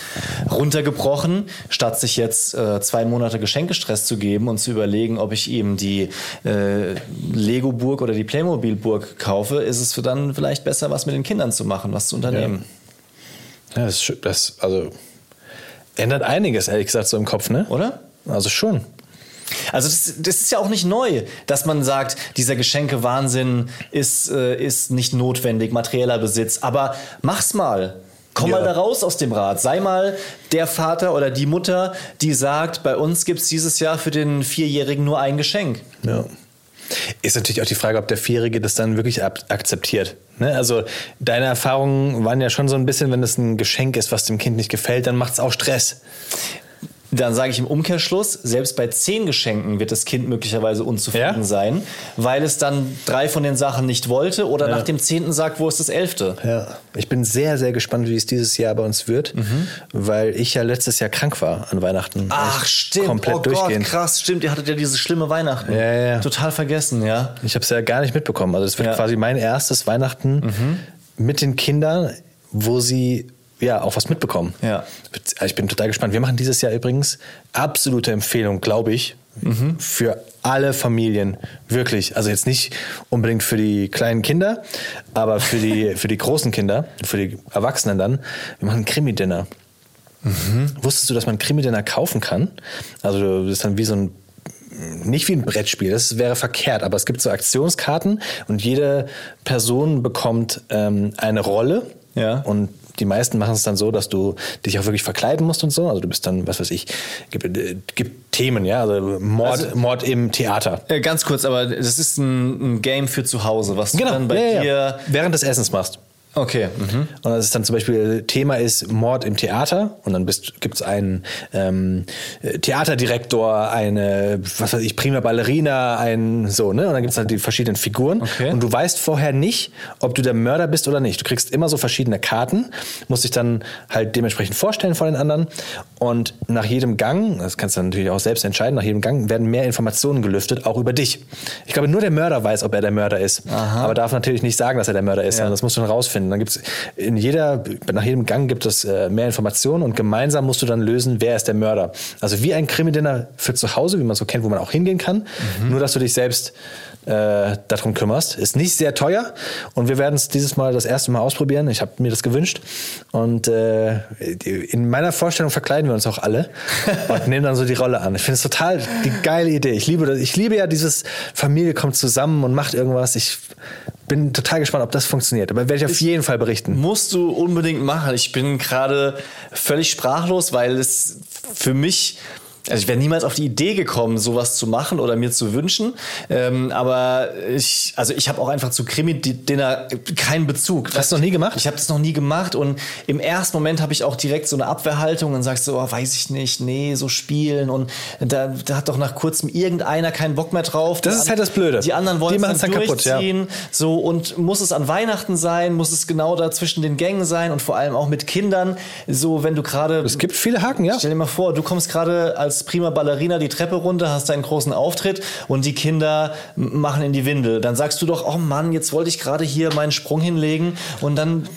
runtergebrochen, statt sich jetzt äh, zwei Monate Geschenkestress zu geben und zu überlegen, ob ich eben die äh, Lego-Burg oder die Playmobil-Burg kaufe, ist es für dann vielleicht besser, was mit den Kindern zu machen, was zu unternehmen. Ja, das, ist schön- das also ändert einiges, ehrlich gesagt, so im Kopf, ne? Oder? Also schon. Also das, das ist ja auch nicht neu, dass man sagt, dieser Geschenke-Wahnsinn ist, äh, ist nicht notwendig, materieller Besitz. Aber mach's mal. Komm Ja. mal da raus aus dem Rad. Sei mal der Vater oder die Mutter, die sagt, bei uns gibt's dieses Jahr für den Vierjährigen nur ein Geschenk. Ja. Ist natürlich auch die Frage, ob der Vierjährige das dann wirklich akzeptiert. Ne? Also deine Erfahrungen waren ja schon so ein bisschen, wenn es ein Geschenk ist, was dem Kind nicht gefällt, dann macht es auch Stress. Dann sage ich im Umkehrschluss, selbst bei zehn Geschenken wird das Kind möglicherweise unzufrieden Ja? sein, weil es dann drei von den Sachen nicht wollte oder nach dem zehnten sagt, wo ist das elfte? Ja. Ich bin sehr, sehr gespannt, wie es dieses Jahr bei uns wird, weil ich ja letztes Jahr krank war an Weihnachten. Ach, stimmt. Komplett oh durchgehend. Gott, krass, stimmt. Ihr hattet ja dieses schlimme Weihnachten. Ja, ja, ja. Total vergessen, ja. Ich habe es ja gar nicht mitbekommen. Also das wird Ja. quasi mein erstes Weihnachten mit den Kindern, wo sie ja auch was mitbekommen. Ja. Ich bin total gespannt. Wir machen dieses Jahr übrigens absolute Empfehlung, glaube ich, für alle Familien. Wirklich. Also jetzt nicht unbedingt für die kleinen Kinder, aber für die, [laughs] für die großen Kinder, für die Erwachsenen dann. Wir machen Krimi-Dinner. Wusstest du, dass man Krimi-Dinner kaufen kann? Also das ist dann wie so ein nicht wie ein Brettspiel, das wäre verkehrt, aber es gibt so Aktionskarten und jede Person bekommt ähm, eine Rolle. Ja. Und die meisten machen es dann so, dass du dich auch wirklich verkleiden musst und so. Also du bist dann, was weiß ich, gibt, äh, gibt Themen, ja, also Mord, Also- Mord im Theater. Äh, ganz kurz, aber das ist ein, ein Game für zu Hause, was du dann bei Genau. ja, dir. ja. während des Essens machst. Okay. Mhm. Und das ist dann zum Beispiel, Thema ist Mord im Theater und dann gibt es einen ähm, Theaterdirektor, eine, was weiß ich, Prima Ballerina, ein so, ne? Und dann gibt es halt die verschiedenen Figuren. Okay. Und du weißt vorher nicht, ob du der Mörder bist oder nicht. Du kriegst immer so verschiedene Karten, musst dich dann halt dementsprechend vorstellen vor den anderen. Und nach jedem Gang, das kannst du natürlich auch selbst entscheiden, nach jedem Gang werden mehr Informationen gelüftet, auch über dich. Ich glaube, nur der Mörder weiß, ob er der Mörder ist. Aber darf natürlich nicht sagen, dass er der Mörder ist, sondern das musst du dann rausfinden. Dann gibt's in jeder, nach jedem Gang gibt es äh, mehr Informationen und gemeinsam musst du dann lösen, wer ist der Mörder. Also wie ein Krimi-Dinner für zu Hause, wie man so kennt, wo man auch hingehen kann. Nur, dass du dich selbst äh, darum kümmerst. Ist nicht sehr teuer und wir werden es dieses Mal das erste Mal ausprobieren. Ich habe mir das gewünscht und äh, in meiner Vorstellung verkleiden wir uns auch alle [laughs] und nehmen dann so die Rolle an. Ich finde es total die geile Idee. Ich liebe das. Ich liebe ja dieses Familie kommt zusammen und macht irgendwas. Ich bin total gespannt, ob das funktioniert. Aber werde ich auf jeden Fall berichten. Musst du unbedingt machen. Ich bin gerade völlig sprachlos, weil es für mich. Also ich wäre niemals auf die Idee gekommen, sowas zu machen oder mir zu wünschen. Ähm, aber ich, also ich habe auch einfach zu Krimi-Dinner keinen Bezug. Hast du noch nie gemacht? Ich habe das noch nie gemacht und im ersten Moment habe ich auch direkt so eine Abwehrhaltung und sagst so, oh, weiß ich nicht, nee, so spielen und da, da hat doch nach kurzem irgendeiner keinen Bock mehr drauf. Das ist halt das Blöde. Die anderen wollen Die es dann, dann kaputt, ja. durchziehen. So, und muss es an Weihnachten sein, muss es genau da zwischen den Gängen sein und vor allem auch mit Kindern. So, wenn du gerade. Es gibt viele Haken, ja. Stell dir mal vor, du kommst gerade als prima Ballerina die Treppe runter, hast einen großen Auftritt und die Kinder machen in die Windel. Dann sagst du doch, oh Mann, jetzt wollte ich gerade hier meinen Sprung hinlegen und dann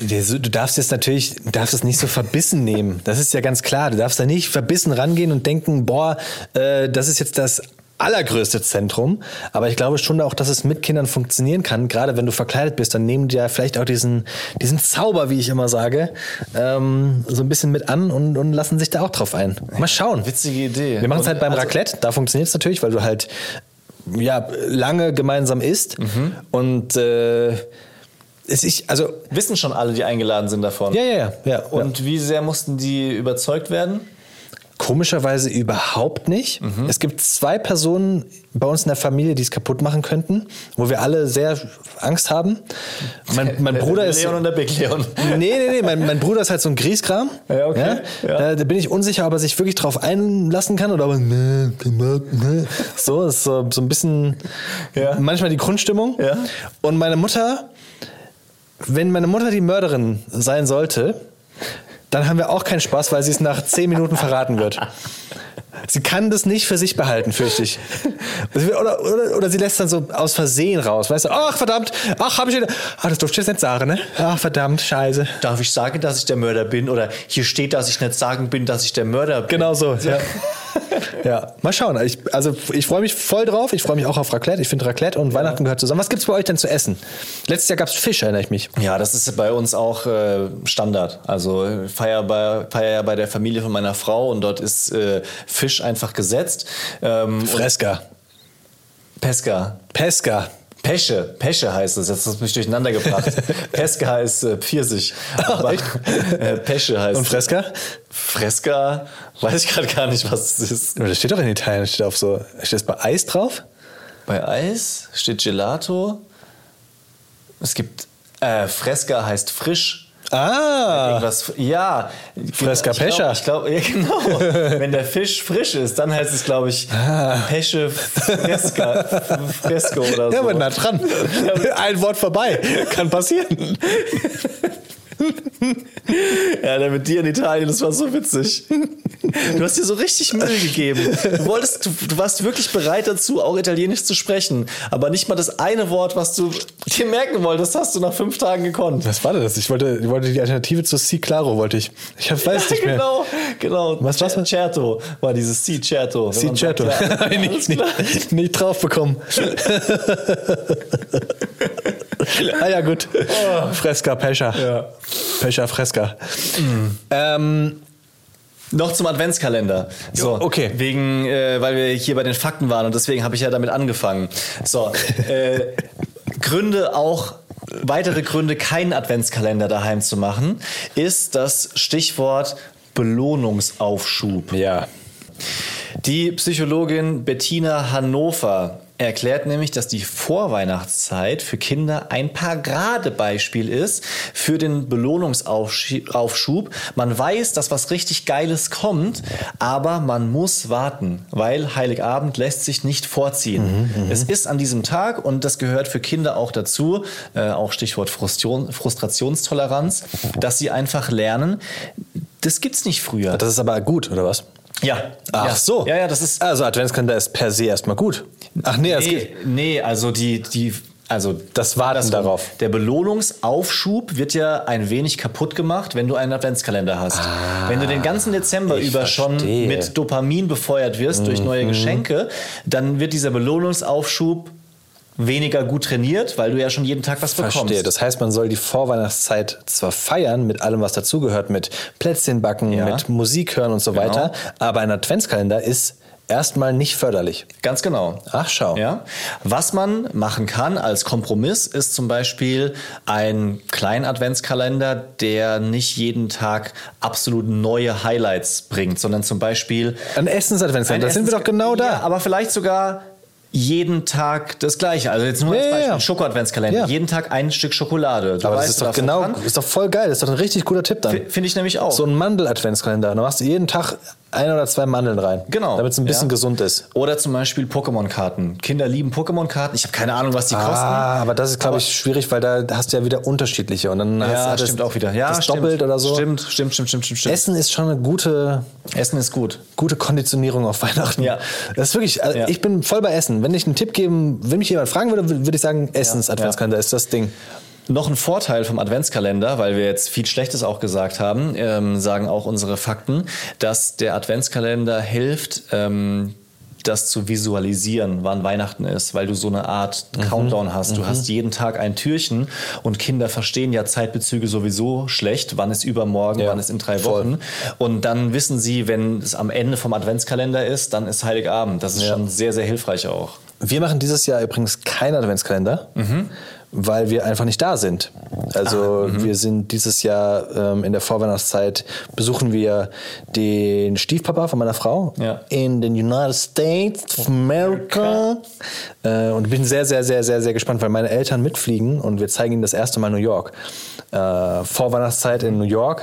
Du darfst jetzt natürlich, du darfst es nicht so verbissen nehmen. Das ist ja ganz klar. Du darfst da nicht verbissen rangehen und denken, boah, äh, das ist jetzt das allergrößte Zentrum. Aber ich glaube schon auch, dass es mit Kindern funktionieren kann. Gerade wenn du verkleidet bist, dann nehmen die ja vielleicht auch diesen, diesen Zauber, wie ich immer sage, ähm, so ein bisschen mit an und, und lassen sich da auch drauf ein. Mal schauen. Witzige Idee. Wir machen es halt beim also- Raclette. Da funktioniert es natürlich, weil du halt ja, lange gemeinsam isst. Mhm. Und äh, es ist, also, Wissen schon alle, die eingeladen sind davon. ja, ja, ja. ja. Und wie sehr mussten die überzeugt werden? Komischerweise überhaupt nicht. Mhm. Es gibt zwei Personen bei uns in der Familie, die es kaputt machen könnten, wo wir alle sehr Angst haben. Mein, mein [laughs] Bruder der ist. Leon und der Big Leon. Nee, nee, nee, mein, mein Bruder ist halt so ein Grieskram. Ja, okay. Ja. Da, da bin ich unsicher, ob er sich wirklich drauf einlassen kann oder ob er, nee, nee. so, das ist so, so ein bisschen Ja. manchmal die Grundstimmung. Ja. Und meine Mutter, wenn meine Mutter die Mörderin sein sollte, dann haben wir auch keinen Spaß, weil sie es nach zehn Minuten verraten wird. Sie kann das nicht für sich behalten, fürchte ich. Oder, oder, oder sie lässt dann so aus Versehen raus. Weißt du, ach verdammt, ach, habe ich wieder. Ah, das durfte ich jetzt nicht sagen, ne? Ach verdammt, scheiße. Darf ich sagen, dass ich der Mörder bin? Oder hier steht, dass ich nicht sagen bin, dass ich der Mörder bin. Genau so, ja. Ja, mal schauen. Ich, also ich freue mich voll drauf. Ich freue mich auch auf Raclette. Ich finde Raclette und Weihnachten gehört zusammen. Was gibt's bei euch denn zu essen? Letztes Jahr gab's Fisch, erinnere ich mich. Ja, das ist bei uns auch äh, Standard. Also feier bei, feier ja bei der Familie von meiner Frau und dort ist äh, Fisch einfach gesetzt. Ähm, Fresca. Pesca. Pesca. Pesche, Pesche heißt es. Jetzt hast du mich durcheinander gebracht. [laughs] Pesca heißt äh, Pfirsich. Aber, äh, Pesche heißt Und Fresca? Fresca, weiß ich gerade gar nicht, was es ist. Das steht doch in Italien. Steht auf so. Steht das bei Eis drauf? Bei Eis steht Gelato. Es gibt äh, Fresca heißt frisch. Ah. Irgendwas, ja. Fresca Ich glaub- Pescha. Ich glaube, ja, genau. [laughs] Wenn der Fisch frisch ist, dann heißt es, glaube ich, Ah. Pesche Fresca, Fresco oder so. Ja, aber nah dran. [laughs] Ein Wort vorbei. Kann passieren. Ja, der mit dir in Italien, das war so witzig. [laughs] Du hast dir so richtig Mühe gegeben. Du wolltest, du, du warst wirklich bereit dazu, auch Italienisch zu sprechen. Aber nicht mal das eine Wort, was du dir merken wolltest, hast du nach fünf Tagen gekonnt. Was war das? Ich wollte, ich wollte die Alternative zu Si Claro, wollte ich. Ich weiß es nicht mehr. genau, genau. Was war's? Cer- Certo war dieses Si Certo. Si certo. [laughs] Hab ich nicht, nicht, nicht drauf bekommen. [laughs] ah ja, gut. Fresca, Pescha. Ja. Pescha, Fresca. Ähm, Noch zum Adventskalender. So, okay. Wegen, äh, weil wir hier bei den Fakten waren und deswegen habe ich ja damit angefangen. So, äh, [laughs] Gründe auch. Weitere Gründe, keinen Adventskalender daheim zu machen, ist das Stichwort Belohnungsaufschub. ja. Die Psychologin Bettina Hannover erklärt nämlich, dass die Vorweihnachtszeit für Kinder ein Paradebeispiel ist für den Belohnungsaufschub. Man weiß, dass was richtig Geiles kommt, aber man muss warten, weil Heiligabend lässt sich nicht vorziehen. es ist an diesem Tag und das gehört für Kinder auch dazu, äh, auch Stichwort Frustration, Frustrationstoleranz, dass sie einfach lernen, das gibt's nicht früher. Das ist aber gut, oder was? Ja. Ach ja. so. Ja, ja, das ist. Also Adventskalender ist per se erstmal gut. Ach nee, es Nee, geht. nee, also die, die, also Das Warten andersrum. darauf. Der Belohnungsaufschub wird ja ein wenig kaputt gemacht, wenn du einen Adventskalender hast. wenn du den ganzen Dezember Ah, über schon verstehe. Mhm. mit Dopamin befeuert wirst durch neue Geschenke, dann wird dieser Belohnungsaufschub weniger gut trainiert, weil du ja schon jeden Tag was bekommst. Verstehe. Das heißt, man soll die Vorweihnachtszeit zwar feiern mit allem, was dazugehört, mit Plätzchen backen, Ja. mit Musik hören und so Genau. weiter, aber ein Adventskalender ist erstmal nicht förderlich. Ganz genau. Ach, schau. Ja. Was man machen kann als Kompromiss ist zum Beispiel ein kleinen Adventskalender, der nicht jeden Tag absolut neue Highlights bringt, sondern zum Beispiel Ein Essensadventskalender, da sind wir doch genau da. Ja, aber vielleicht sogar jeden Tag das gleiche. Also jetzt nur als Ja, ja, Beispiel ja. Schoko-Adventskalender. Ja. Jeden Tag ein Stück Schokolade. Du aber das ist du doch genau, ist doch voll geil. Das ist doch ein richtig guter Tipp dann. Finde ich nämlich auch. So ein Mandel-Adventskalender. Da machst du jeden Tag ein oder zwei Mandeln rein. Genau. Damit es ein bisschen Ja. gesund ist. Oder zum Beispiel Pokémon-Karten. Kinder lieben Pokémon-Karten. Ich habe keine Ahnung, was die kosten. Ah, aber das ist, glaube ich, schwierig, weil da hast du ja wieder unterschiedliche. Und dann hast, Ja, hat das- stimmt auch wieder. Ja, das stimmt. doppelt oder so. Stimmt, stimmt, stimmt, stimmt, stimmt. Essen ist schon eine gute, Essen ist gut. gute Konditionierung auf Weihnachten. Ja. Das ist wirklich, also Ja. ich bin voll bei Essen. Wenn ich einen Tipp geben, wenn mich jemand fragen würde, würde ich sagen, Essens-Adventskalender ist das Ding. Noch ein Vorteil vom Adventskalender, weil wir jetzt viel Schlechtes auch gesagt haben, ähm, sagen auch unsere Fakten, dass der Adventskalender hilft, ähm, das zu visualisieren, wann Weihnachten ist, weil du so eine Art Countdown hast. Du hast jeden Tag ein Türchen und Kinder verstehen ja Zeitbezüge sowieso schlecht. Wann ist übermorgen, Ja, wann ist in drei voll. Wochen. Und dann wissen sie, wenn es am Ende vom Adventskalender ist, dann ist Heiligabend. Das ist schon sehr, sehr hilfreich auch. Wir machen dieses Jahr übrigens keinen Adventskalender, weil wir einfach nicht da sind. Also wir sind dieses Jahr ähm, in der Vorweihnachtszeit besuchen wir den Stiefpapa von meiner Frau Ja. in den United States of America. Äh, und bin sehr, sehr, sehr, sehr, sehr gespannt, weil meine Eltern mitfliegen und wir zeigen ihnen das erste Mal New York. Äh, Vorweihnachtszeit in New York.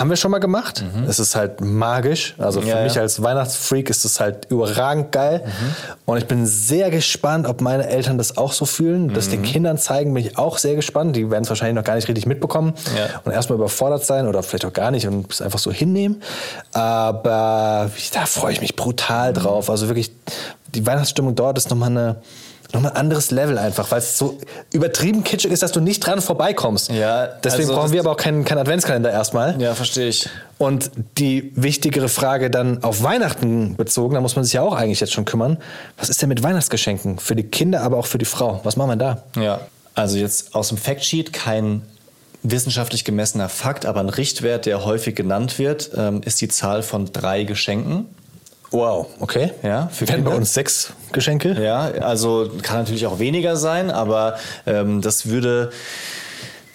Haben wir schon mal gemacht. Es ist halt magisch. Also für Ja, mich ja. als Weihnachtsfreak ist es halt überragend geil. Und ich bin sehr gespannt, ob meine Eltern das auch so fühlen. Das den Kindern zeigen, bin ich auch sehr gespannt. Die werden es wahrscheinlich noch gar nicht richtig mitbekommen Ja. und erstmal überfordert sein oder vielleicht auch gar nicht und es einfach so hinnehmen. Aber da freue ich mich brutal drauf. Also wirklich, die Weihnachtsstimmung dort ist nochmal eine. Nochmal ein anderes Level einfach, weil es so übertrieben kitschig ist, dass du nicht dran vorbeikommst. Ja, Deswegen also brauchen wir aber auch keinen, keinen Adventskalender erstmal. Ja, verstehe ich. Und die wichtigere Frage dann auf Weihnachten bezogen, da muss man sich ja auch eigentlich jetzt schon kümmern. Was ist denn mit Weihnachtsgeschenken? Für die Kinder, aber auch für die Frau. Was machen wir da? Ja, also jetzt aus dem Factsheet kein wissenschaftlich gemessener Fakt, aber ein Richtwert, der häufig genannt wird, ähm, ist die Zahl von drei Geschenken. Wow, okay. Ja, für Wir werden bei uns sechs Geschenke. Ja, also kann natürlich auch weniger sein, aber ähm, das würde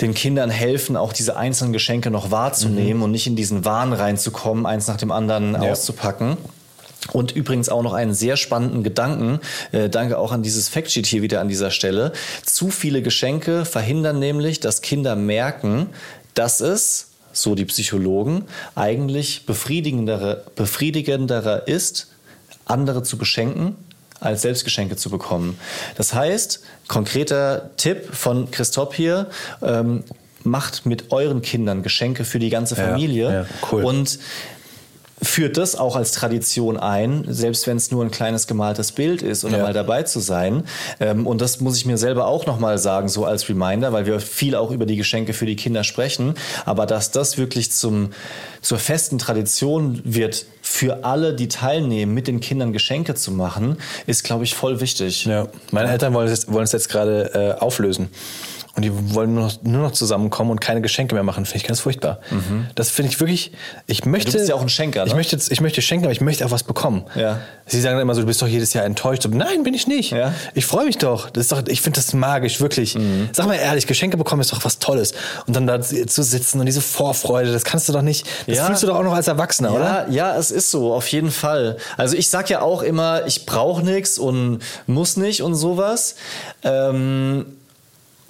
den Kindern helfen, auch diese einzelnen Geschenke noch wahrzunehmen und nicht in diesen Wahn reinzukommen, eins nach dem anderen auszupacken. Und übrigens auch noch einen sehr spannenden Gedanken. Äh, danke auch an dieses Factsheet hier wieder an dieser Stelle. Zu viele Geschenke verhindern nämlich, dass Kinder merken, dass es, so die Psychologen, eigentlich befriedigenderer, befriedigenderer ist, andere zu beschenken, als Selbstgeschenke zu bekommen. Das heißt, konkreter Tipp von Christoph hier, ähm, macht mit euren Kindern Geschenke für die ganze Ja, Familie ja, cool. und führt das auch als Tradition ein, selbst wenn es nur ein kleines gemaltes Bild ist oder Ja. mal dabei zu sein. Ähm, und das muss ich mir selber auch nochmal sagen, so als Reminder, weil wir viel auch über die Geschenke für die Kinder sprechen. Aber dass das wirklich zum, zur festen Tradition wird, für alle, die teilnehmen, mit den Kindern Geschenke zu machen, ist, glaube ich, voll wichtig. Ja. Meine Eltern wollen es, wollen es jetzt gerade äh, auflösen. Und die wollen nur noch, nur noch zusammenkommen und keine Geschenke mehr machen. Finde ich ganz furchtbar. Das finde ich wirklich. Ich möchte. bist ja auch ein Schenker, ne? Ich möchte, ich möchte schenken, aber ich möchte auch was bekommen. Ja. Sie sagen dann immer so, du bist doch jedes Jahr enttäuscht. So, Nein, bin ich nicht. Ja. Ich freue mich doch. Das ist doch. Ich finde das magisch, wirklich. Mhm. Sag mal ehrlich, Geschenke bekommen ist doch was Tolles. Und dann da zu sitzen und diese Vorfreude, das kannst du doch nicht. Das Ja. fühlst du doch auch noch als Erwachsener, oder? Ja, ja, es ist so, auf jeden Fall. Also ich sag ja auch immer, ich brauche nichts und muss nicht und sowas. Ähm,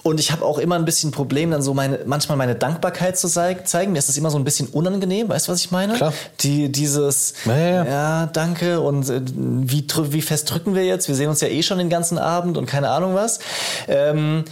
und ich habe auch immer ein bisschen Problem, dann so meine, manchmal meine Dankbarkeit zu zeigen. Mir ist das immer so ein bisschen unangenehm, weißt du, was ich meine? Klar. Die, dieses, Ja, ja, ja. ja, danke und äh, wie, wie fest drücken wir jetzt? Wir sehen uns ja eh schon den ganzen Abend und keine Ahnung was. Ähm,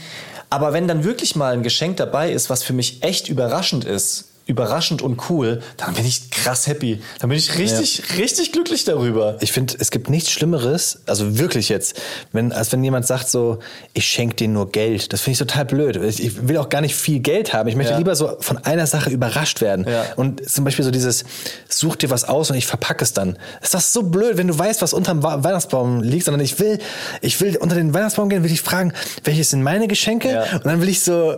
aber wenn dann wirklich mal ein Geschenk dabei ist, was für mich echt überraschend ist, überraschend und cool, dann bin ich krass happy. Dann bin ich richtig, richtig glücklich darüber. Ich finde, es gibt nichts Schlimmeres, also wirklich jetzt, wenn, als wenn jemand sagt so, ich schenke dir nur Geld. Das finde ich total blöd. Ich, ich will auch gar nicht viel Geld haben. Ich möchte Ja. lieber so von einer Sache überrascht werden. Ja. Und zum Beispiel so dieses, such dir was aus und ich verpacke es dann. Das ist doch so blöd, wenn du weißt, was unterm Weihnachtsbaum liegt, sondern ich will, ich will unter den Weihnachtsbaum gehen, will ich fragen, welches sind meine Geschenke? Ja. Und dann will ich so,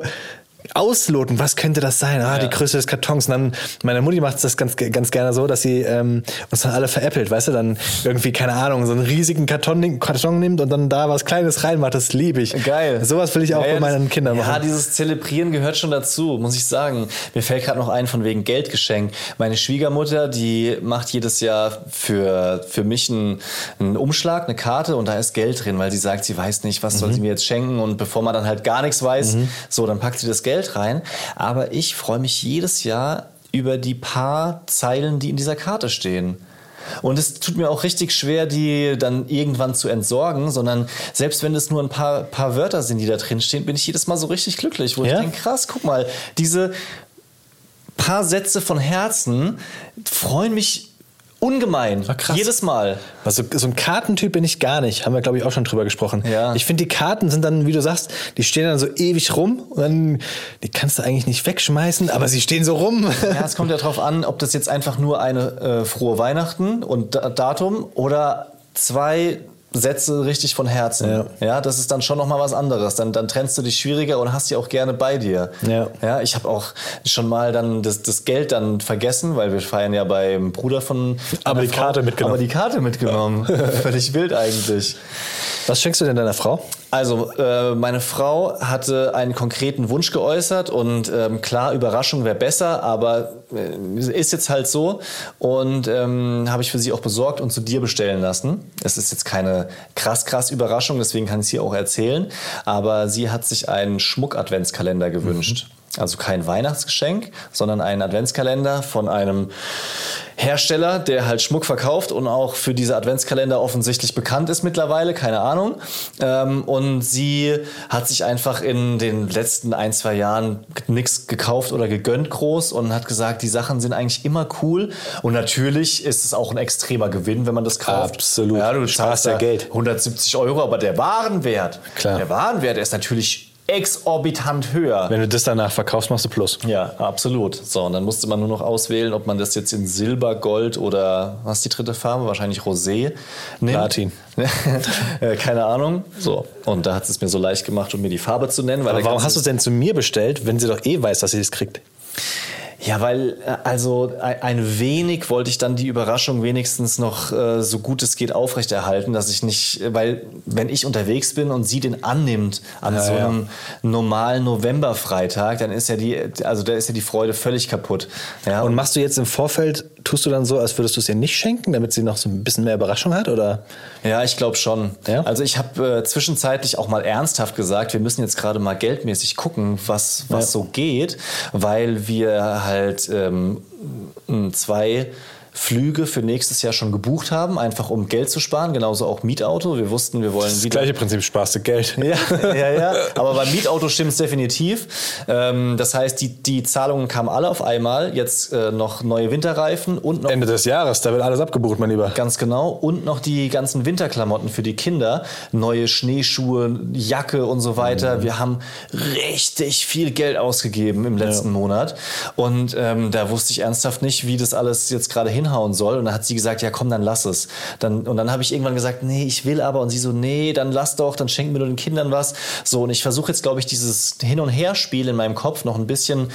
ausloten, was könnte das sein? Ah, die Ja. Größe des Kartons. Und dann, meine Mutti macht das ganz, ganz gerne so, dass sie ähm, uns dann alle veräppelt, weißt du, dann irgendwie, keine Ahnung, so einen riesigen Karton, Karton nimmt und dann da was Kleines reinmacht, das liebe ich. Geil. Sowas will ich auch Ja, bei meinen Kindern machen. Ja, dieses Zelebrieren gehört schon dazu, muss ich sagen. Mir fällt gerade noch ein von wegen Geldgeschenk. Meine Schwiegermutter, die macht jedes Jahr für, für mich einen, einen Umschlag, eine Karte und da ist Geld drin, weil sie sagt, sie weiß nicht, was Mhm. soll sie mir jetzt schenken und bevor man dann halt gar nichts weiß, so, dann packt sie das Geld rein. Aber ich freue mich jedes Jahr über die paar Zeilen, die in dieser Karte stehen. Und es tut mir auch richtig schwer, die dann irgendwann zu entsorgen, sondern selbst wenn es nur ein paar, paar Wörter sind, die da drin stehen, bin ich jedes Mal so richtig glücklich, wo Ja? ich denke, krass, guck mal, diese paar Sätze von Herzen freuen mich Ungemein. Ah, krass. Jedes Mal. Also so ein Kartentyp bin ich gar nicht. Haben wir, glaube ich, auch schon drüber gesprochen. Ja. Ich finde, die Karten sind dann, wie du sagst, die stehen dann so ewig rum. Und dann, die kannst du eigentlich nicht wegschmeißen, aber sie stehen so rum. Ja, [laughs] es kommt ja drauf an, ob das jetzt einfach nur eine äh, frohe Weihnachten und Da- Datum oder zwei Sätze richtig von Herzen. Ja. Ja, das ist dann schon noch mal was anderes. Dann, dann trennst du dich schwieriger und hast die auch gerne bei dir. Ja. Ja, ich habe auch schon mal dann das, das Geld dann vergessen, weil wir feiern ja beim Bruder von. Aber die Karte mitgenommen. Aber die Karte mitgenommen. [laughs] Völlig wild eigentlich. Was schenkst du denn deiner Frau? Also, äh, meine Frau hatte einen konkreten Wunsch geäußert und ähm, klar, Überraschung wäre besser, aber äh, ist jetzt halt so. Und ähm, habe ich für sie auch besorgt und zu dir bestellen lassen. Es ist jetzt keine krass, krass Überraschung, deswegen kann ich sie auch erzählen. Aber sie hat sich einen Schmuck-Adventskalender gewünscht. Also kein Weihnachtsgeschenk, sondern einen Adventskalender von einem Hersteller, der halt Schmuck verkauft und auch für diese Adventskalender offensichtlich bekannt ist mittlerweile, keine Ahnung. Ähm, und sie hat sich einfach in den letzten ein, zwei Jahren nichts gekauft oder gegönnt groß und hat gesagt, die Sachen sind eigentlich immer cool. Und natürlich ist es auch ein extremer Gewinn, wenn man das kauft. Absolut. Ja, du Sparst zahlst ja ja Geld. 170 Euro, aber der Warenwert, Klar. der Warenwert ist natürlich exorbitant höher. Wenn du das danach verkaufst, machst du Plus. Ja, absolut. So, und dann musste man nur noch auswählen, ob man das jetzt in Silber, Gold oder was ist die dritte Farbe? Wahrscheinlich Rosé nimmt. Platin. [laughs] Äh, Keine Ahnung. So. Und da hat es mir so leicht gemacht, um mir die Farbe zu nennen. Weil Aber warum hast du es denn zu mir bestellt, wenn sie doch eh weiß, dass sie das kriegt? Ja, weil äh, also ein- wenig wollte ich dann die Überraschung wenigstens noch äh, so gut es geht aufrechterhalten, dass ich nicht, äh, weil wenn ich unterwegs bin und sie den annimmt an Ja, so ja. einem normalen Novemberfreitag, dann ist ja die, also da ist ja die Freude völlig kaputt. Ja, Und machst du jetzt im Vorfeld, tust du dann so, als würdest du es ihr nicht schenken, damit sie noch so ein bisschen mehr Überraschung hat? Oder? Ja, ich glaube schon. Ja? Also ich habe äh, zwischenzeitlich auch mal ernsthaft gesagt, wir müssen jetzt gerade mal geldmäßig gucken, was, was Ja. so geht, weil wir halt ähm, zwei Flüge für nächstes Jahr schon gebucht haben, einfach um Geld zu sparen, genauso auch Mietauto. Wir wussten, wir wollen Das wieder gleiche Prinzip, sparst du Geld. [laughs] ja, ja, ja. Aber beim Mietauto stimmt es definitiv. Ähm, das heißt, die, die Zahlungen kamen alle auf einmal. Jetzt äh, noch neue Winterreifen und noch Ende des Jahres, da wird alles abgebucht, mein Lieber. Ganz genau. Und noch die ganzen Winterklamotten für die Kinder. Neue Schneeschuhe, Jacke und so weiter. Wir haben richtig viel Geld ausgegeben im letzten Monat. Und ähm, da wusste ich ernsthaft nicht, wie das alles jetzt gerade hinhauen soll. Und dann hat sie gesagt, ja komm, dann lass es. Dann, und dann habe ich irgendwann gesagt, nee, ich will aber. Und sie so, nee, dann lass doch, dann schenken wir nur den Kindern was. So, und ich versuche jetzt, glaube ich, dieses Hin- und Her-Spiel in meinem Kopf noch ein bisschen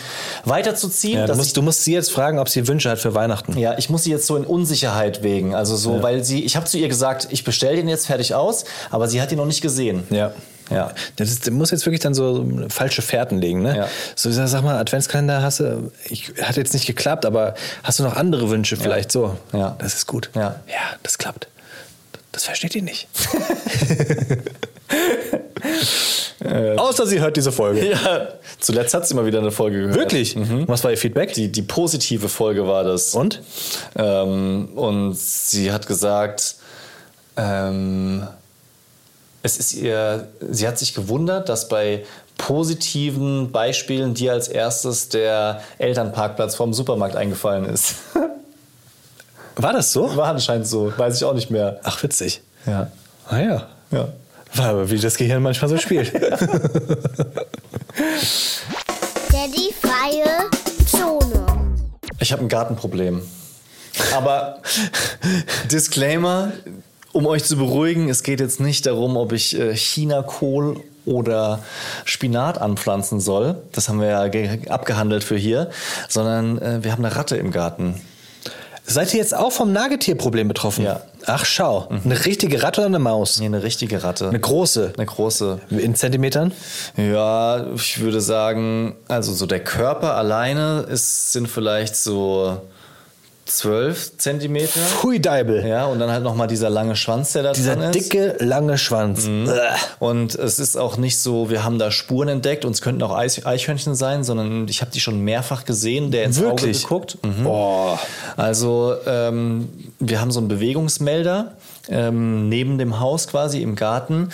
weiterzuziehen. Ja, du, musst, ich du musst sie jetzt fragen, ob sie Wünsche hat für Weihnachten. ja, ich muss sie jetzt so in Unsicherheit wägen. Also so, weil sie, ich habe zu ihr gesagt, ich bestelle den jetzt fertig aus, aber sie hat ihn noch nicht gesehen. Ja. Ja. Das ist, du musst jetzt wirklich dann so falsche Fährten legen, ne? Ja. So, sag mal, Adventskalender hast du, ich, hat jetzt nicht geklappt, aber hast du noch andere Wünsche vielleicht so? Ja. Das ist gut. Ja. Ja, das klappt. Das versteht ihr nicht. [laughs] Außer sie hört diese Folge. Ja, zuletzt hat sie mal wieder eine Folge gehört. Wirklich? Was war ihr Feedback? Die, die positive Folge war das. Und? Ähm, und sie hat gesagt, ähm, es ist ihr, sie hat sich gewundert, dass bei positiven Beispielen dir als erstes der Elternparkplatz vom Supermarkt eingefallen ist. [laughs] War das so? War anscheinend so, weiß ich auch nicht mehr. Ach, witzig. Ja. Ah ja. Ja. War aber wie das Gehirn manchmal so spielt. [laughs] Daddy freie Zone. Ich habe ein Gartenproblem. Aber [laughs] Disclaimer, um euch zu beruhigen, es geht jetzt nicht darum, ob ich äh, Chinakohl oder Spinat anpflanzen soll. Das haben wir ja ge- abgehandelt für hier. Sondern äh, wir haben eine Ratte im Garten. Seid ihr jetzt auch vom Nagetierproblem betroffen? Ja. Ach, schau. Eine richtige Ratte oder eine Maus? Nee, eine richtige Ratte. Eine große. Eine große. In Zentimetern? Ja, ich würde sagen, also so der Körper alleine ist, sind vielleicht so 12 Zentimeter. Hui Deibel. Ja, und dann halt nochmal dieser lange Schwanz, der da Dieser dran ist. dicke, lange Schwanz. Ugh. Und es ist auch nicht so, wir haben da Spuren entdeckt und es könnten auch Eichhörnchen sein, sondern ich habe die schon mehrfach gesehen, der ins Wirklich? Auge geguckt. Mhm. Boah. Also ähm, wir haben so einen Bewegungsmelder ähm, neben dem Haus quasi im Garten,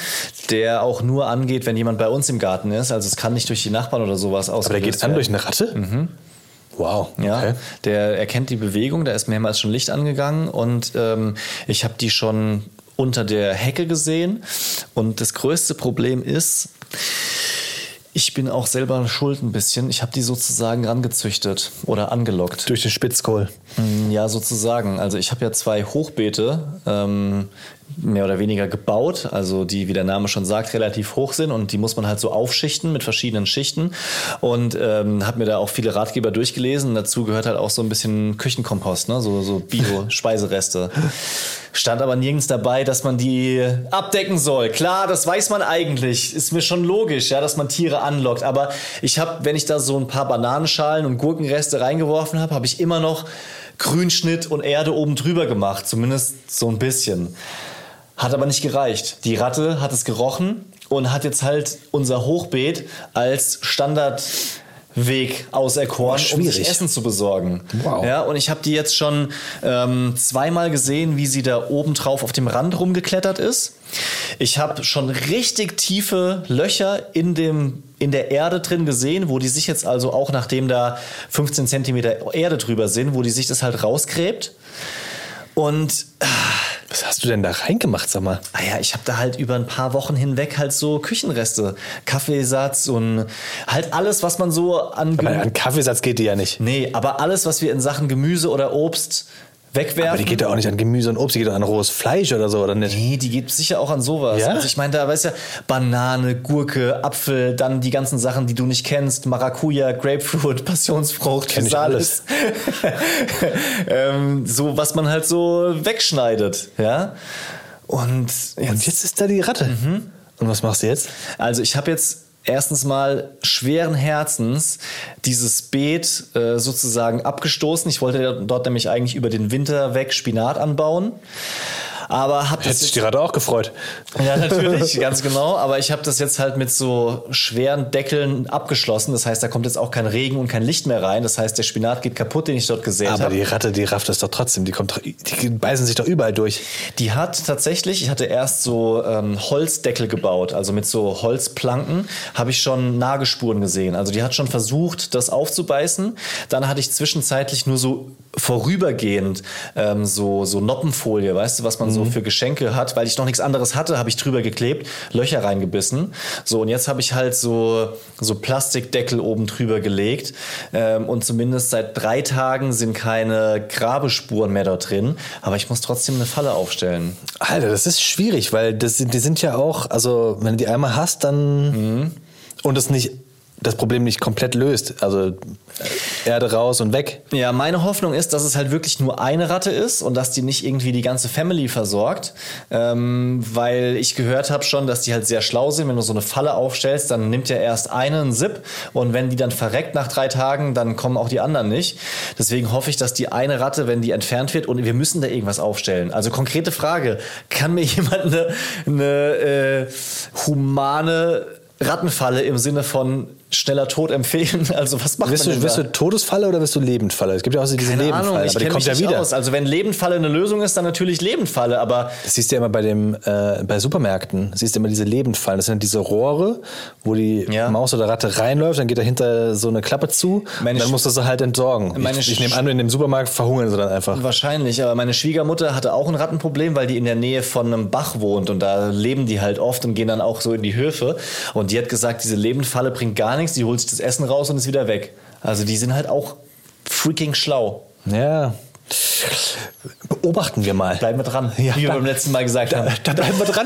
der auch nur angeht, wenn jemand bei uns im Garten ist. Also es kann nicht durch die Nachbarn oder sowas Aber der ausgelöst geht an werden. durch eine Ratte? Wow, Ja, okay. der erkennt die Bewegung, da ist mehrmals schon Licht angegangen und ähm, ich habe die schon unter der Hecke gesehen. Und das größte Problem ist, ich bin auch selber schuld ein bisschen. Ich habe die sozusagen rangezüchtet oder angelockt. Durch den Spitzkohl. Mm, Ja, sozusagen. Also ich habe ja zwei Hochbeete ähm, mehr oder weniger gebaut, also die, wie der Name schon sagt, relativ hoch sind und die muss man halt so aufschichten mit verschiedenen Schichten und ähm, habe mir da auch viele Ratgeber durchgelesen. Dazu gehört halt auch so ein bisschen Küchenkompost, ne? so, so Bio-Speisereste. Stand aber nirgends dabei, dass man die abdecken soll. Klar, das weiß man eigentlich. Ist mir schon logisch, ja, dass man Tiere anlockt. Aber ich habe, wenn ich da so ein paar Bananenschalen und Gurkenreste reingeworfen habe, habe ich immer noch Grünschnitt und Erde oben drüber gemacht. Zumindest so ein bisschen. Hat aber nicht gereicht. Die Ratte hat es gerochen und hat jetzt halt unser Hochbeet als Standardweg auserkoren, um sich. Essen zu besorgen. Wow. Ja, und ich habe die jetzt schon ähm, zweimal gesehen, wie sie da oben drauf auf dem Rand rumgeklettert ist. Ich habe schon richtig tiefe Löcher in dem in der Erde drin gesehen, wo die sich jetzt also auch nachdem da 15 Zentimeter Erde drüber sind, wo die sich das halt rausgräbt. Und Was hast du denn da reingemacht, sag mal? Ah ja, ich habe da halt über ein paar Wochen hinweg halt so Küchenreste, Kaffeesatz und halt alles, was man so an Aber an Kaffeesatz geht die ja nicht. Nee, aber alles, was wir in Sachen Gemüse oder Obst wegwerfen. Aber die geht ja auch nicht an Gemüse und Obst, die geht doch an rohes Fleisch oder so, oder nicht? Nee, die geht sicher auch an sowas. Ja? Also ich meine, da weißt du, Banane, Gurke, Apfel, dann die ganzen Sachen, die du nicht kennst, Maracuja, Grapefruit, [laughs] Passionsfrucht, Kenn Physalis. [laughs] ähm, so, was man halt so wegschneidet, ja. Und jetzt, Und jetzt ist da die Ratte. Mhm. Und was machst du jetzt? Also ich habe jetzt erstens mal schweren Herzens dieses Beet äh, sozusagen abgestoßen. Ich wollte dort nämlich eigentlich über den Winter weg Spinat anbauen. Aber habe Hätte das sich jetzt die Ratte auch gefreut. ja, natürlich, [laughs] ganz genau. Aber ich habe das jetzt halt mit so schweren Deckeln abgeschlossen. Das heißt, da kommt jetzt auch kein Regen und kein Licht mehr rein. Das heißt, der Spinat geht kaputt, den ich dort gesät Aber habe. die Ratte, die rafft das doch trotzdem. Die, kommt, die beißen sich doch überall durch. Die hat tatsächlich, ich hatte erst so ähm, Holzdeckel gebaut, also mit so Holzplanken, habe ich schon Nagelspuren gesehen. Also die hat schon versucht, das aufzubeißen. Dann hatte ich zwischenzeitlich nur so vorübergehend ähm, so, so Noppenfolie, weißt du, was man so für Geschenke hat, weil ich noch nichts anderes hatte, habe ich drüber geklebt, Löcher reingebissen. So, und jetzt habe ich halt so, so Plastikdeckel oben drüber gelegt. Ähm, und zumindest seit drei Tagen sind keine Grabespuren mehr dort drin. Aber ich muss trotzdem eine Falle aufstellen. Alter, das ist schwierig, weil das, die sind ja auch, also wenn du die einmal hast, dann und das nicht das Problem nicht komplett löst. Also äh, Erde raus und weg. Ja, meine Hoffnung ist, dass es halt wirklich nur eine Ratte ist und dass die nicht irgendwie die ganze Family versorgt. Ähm, weil ich gehört habe schon, dass die halt sehr schlau sind. Wenn du so eine Falle aufstellst, dann nimmt ja erst eine einen Sip und wenn die dann verreckt nach drei Tagen, dann kommen auch die anderen nicht. Deswegen hoffe ich, dass die eine Ratte, wenn die entfernt wird und wir müssen da irgendwas aufstellen. Also konkrete Frage, kann mir [laughs] jemand eine, eine äh, humane Rattenfalle im Sinne von schneller Tod empfehlen? [laughs] Also was macht Wirst man du, denn wirst da? du Todesfalle oder wirst du Lebendfalle? Es gibt ja auch diese Keine Lebendfalle, Ahnung, ich aber die kommt mich ja wieder. aus. Also wenn Lebendfalle eine Lösung ist, dann natürlich Lebendfalle, aber Das siehst du ja immer bei dem äh, bei Supermärkten. Siehst du immer diese Lebendfallen. Das sind diese Rohre, wo die Ja. Maus oder Ratte reinläuft, dann geht dahinter so eine Klappe zu Meine und dann musst du sie halt entsorgen. Ich, ich nehme an, in dem Supermarkt verhungern sie dann einfach. wahrscheinlich, aber meine Schwiegermutter hatte auch ein Rattenproblem, weil die in der Nähe von einem Bach wohnt und da leben die halt oft und gehen dann auch so in die Höfe und die hat gesagt, diese Lebendfalle bringt gar nichts, die holt sich das Essen raus und ist wieder weg. Also die sind halt auch freaking schlau. Ja. Beobachten wir mal. Bleiben wir dran, Ja, wie wir da- beim letzten Mal gesagt haben. Da bleiben wir dran.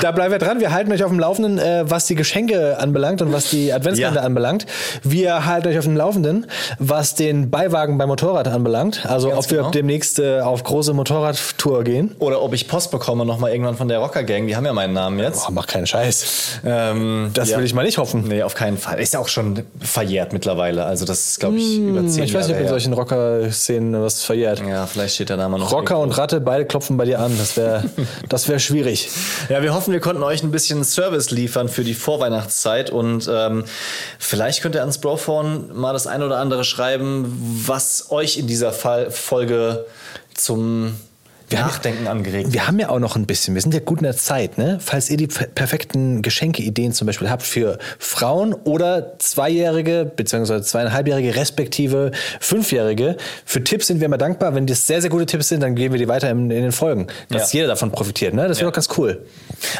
da bleiben wir dran. Wir halten euch auf dem Laufenden, äh, was die Geschenke anbelangt und was die Adventskalender Ja. anbelangt. Wir halten euch auf dem Laufenden, was den Beiwagen beim Motorrad anbelangt. Also Ganz ob wir genau. demnächst äh, auf große Motorradtour gehen. Oder ob ich Post bekomme nochmal irgendwann von der Rocker Gang, die haben ja meinen Namen jetzt. Boah, mach keinen Scheiß. Ähm, Das ja. will ich mal nicht hoffen. Nee, auf keinen Fall. Ist ja auch schon verjährt mittlerweile. Also das ist, glaube ich, über zehn Hm, Ich weiß nicht, ob Jahre in solchen Rocker-Szenen was verjährt. Ja, vielleicht steht der Name noch. Rocker und Ratte, beide klopfen bei dir an. Das wäre das wär schwierig. Ja, wir hoffen, wir konnten euch ein bisschen Service liefern für die Vorweihnachtszeit und ähm, vielleicht könnt ihr ans Brophone mal das ein oder andere schreiben, was euch in dieser Fall Folge zum Nachdenken angeregt. Wir haben ja auch noch ein bisschen, wir sind ja gut in der Zeit, ne? Falls ihr die per- perfekten Geschenkeideen zum Beispiel habt für Frauen oder Zweijährige beziehungsweise zweieinhalbjährige respektive Fünfjährige, für Tipps sind wir immer dankbar. Wenn das sehr, sehr gute Tipps sind, dann geben wir die weiter in, in den Folgen, dass Ja. jeder davon profitiert, ne? Das wäre Ja. doch ganz cool.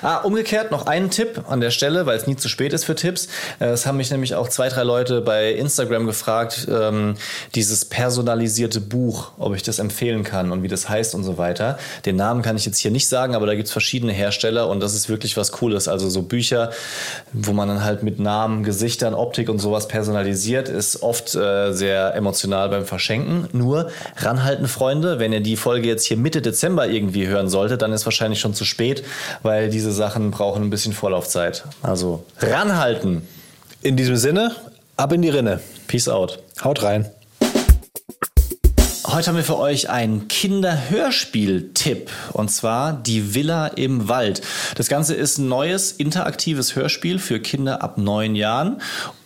Ah, umgekehrt noch einen Tipp an der Stelle, weil es nie zu spät ist für Tipps. Äh, Es haben mich nämlich auch zwei, drei Leute bei Instagram gefragt, ähm, dieses personalisierte Buch, ob ich das empfehlen kann und wie das heißt und so weiter. Den Namen kann ich jetzt hier nicht sagen, aber da gibt's verschiedene Hersteller und das ist wirklich was Cooles. Also so Bücher, wo man dann halt mit Namen, Gesichtern, Optik und sowas personalisiert, ist oft äh, sehr emotional beim Verschenken. Nur ranhalten, Freunde, wenn ihr die Folge jetzt hier Mitte Dezember irgendwie hören solltet, dann ist wahrscheinlich schon zu spät, weil diese Sachen brauchen ein bisschen Vorlaufzeit. Also ranhalten. In diesem Sinne, ab in die Rinne. Peace out. Haut rein. Heute haben wir für euch einen Kinderhörspiel-Tipp und zwar Die Villa im Wald. Das Ganze ist ein neues interaktives Hörspiel für Kinder ab neun Jahren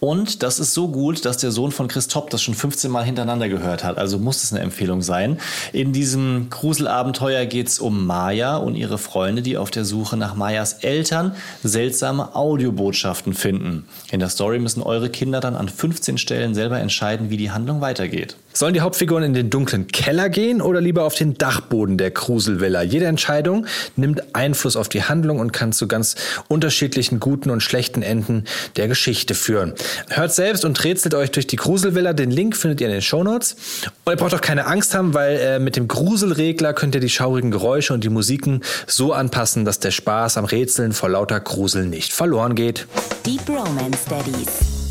und das ist so gut, dass der Sohn von Christoph das schon 15 Mal hintereinander gehört hat. Also muss es eine Empfehlung sein. In diesem Gruselabenteuer geht es um Maya und ihre Freunde, die auf der Suche nach Mayas Eltern seltsame Audiobotschaften finden. In der Story müssen eure Kinder dann an 15 Stellen selber entscheiden, wie die Handlung weitergeht. Sollen die Hauptfiguren in den dunklen Keller gehen oder lieber auf den Dachboden der Kruselvilla? Jede Entscheidung nimmt Einfluss auf die Handlung und kann zu ganz unterschiedlichen guten und schlechten Enden der Geschichte führen. Hört selbst und rätselt euch durch die Kruselvilla. Den Link findet ihr in den Shownotes. Und ihr braucht auch keine Angst haben, weil äh, mit dem Gruselregler könnt ihr die schaurigen Geräusche und die Musiken so anpassen, dass der Spaß am Rätseln vor lauter Grusel nicht verloren geht. Deep Romance Daddies.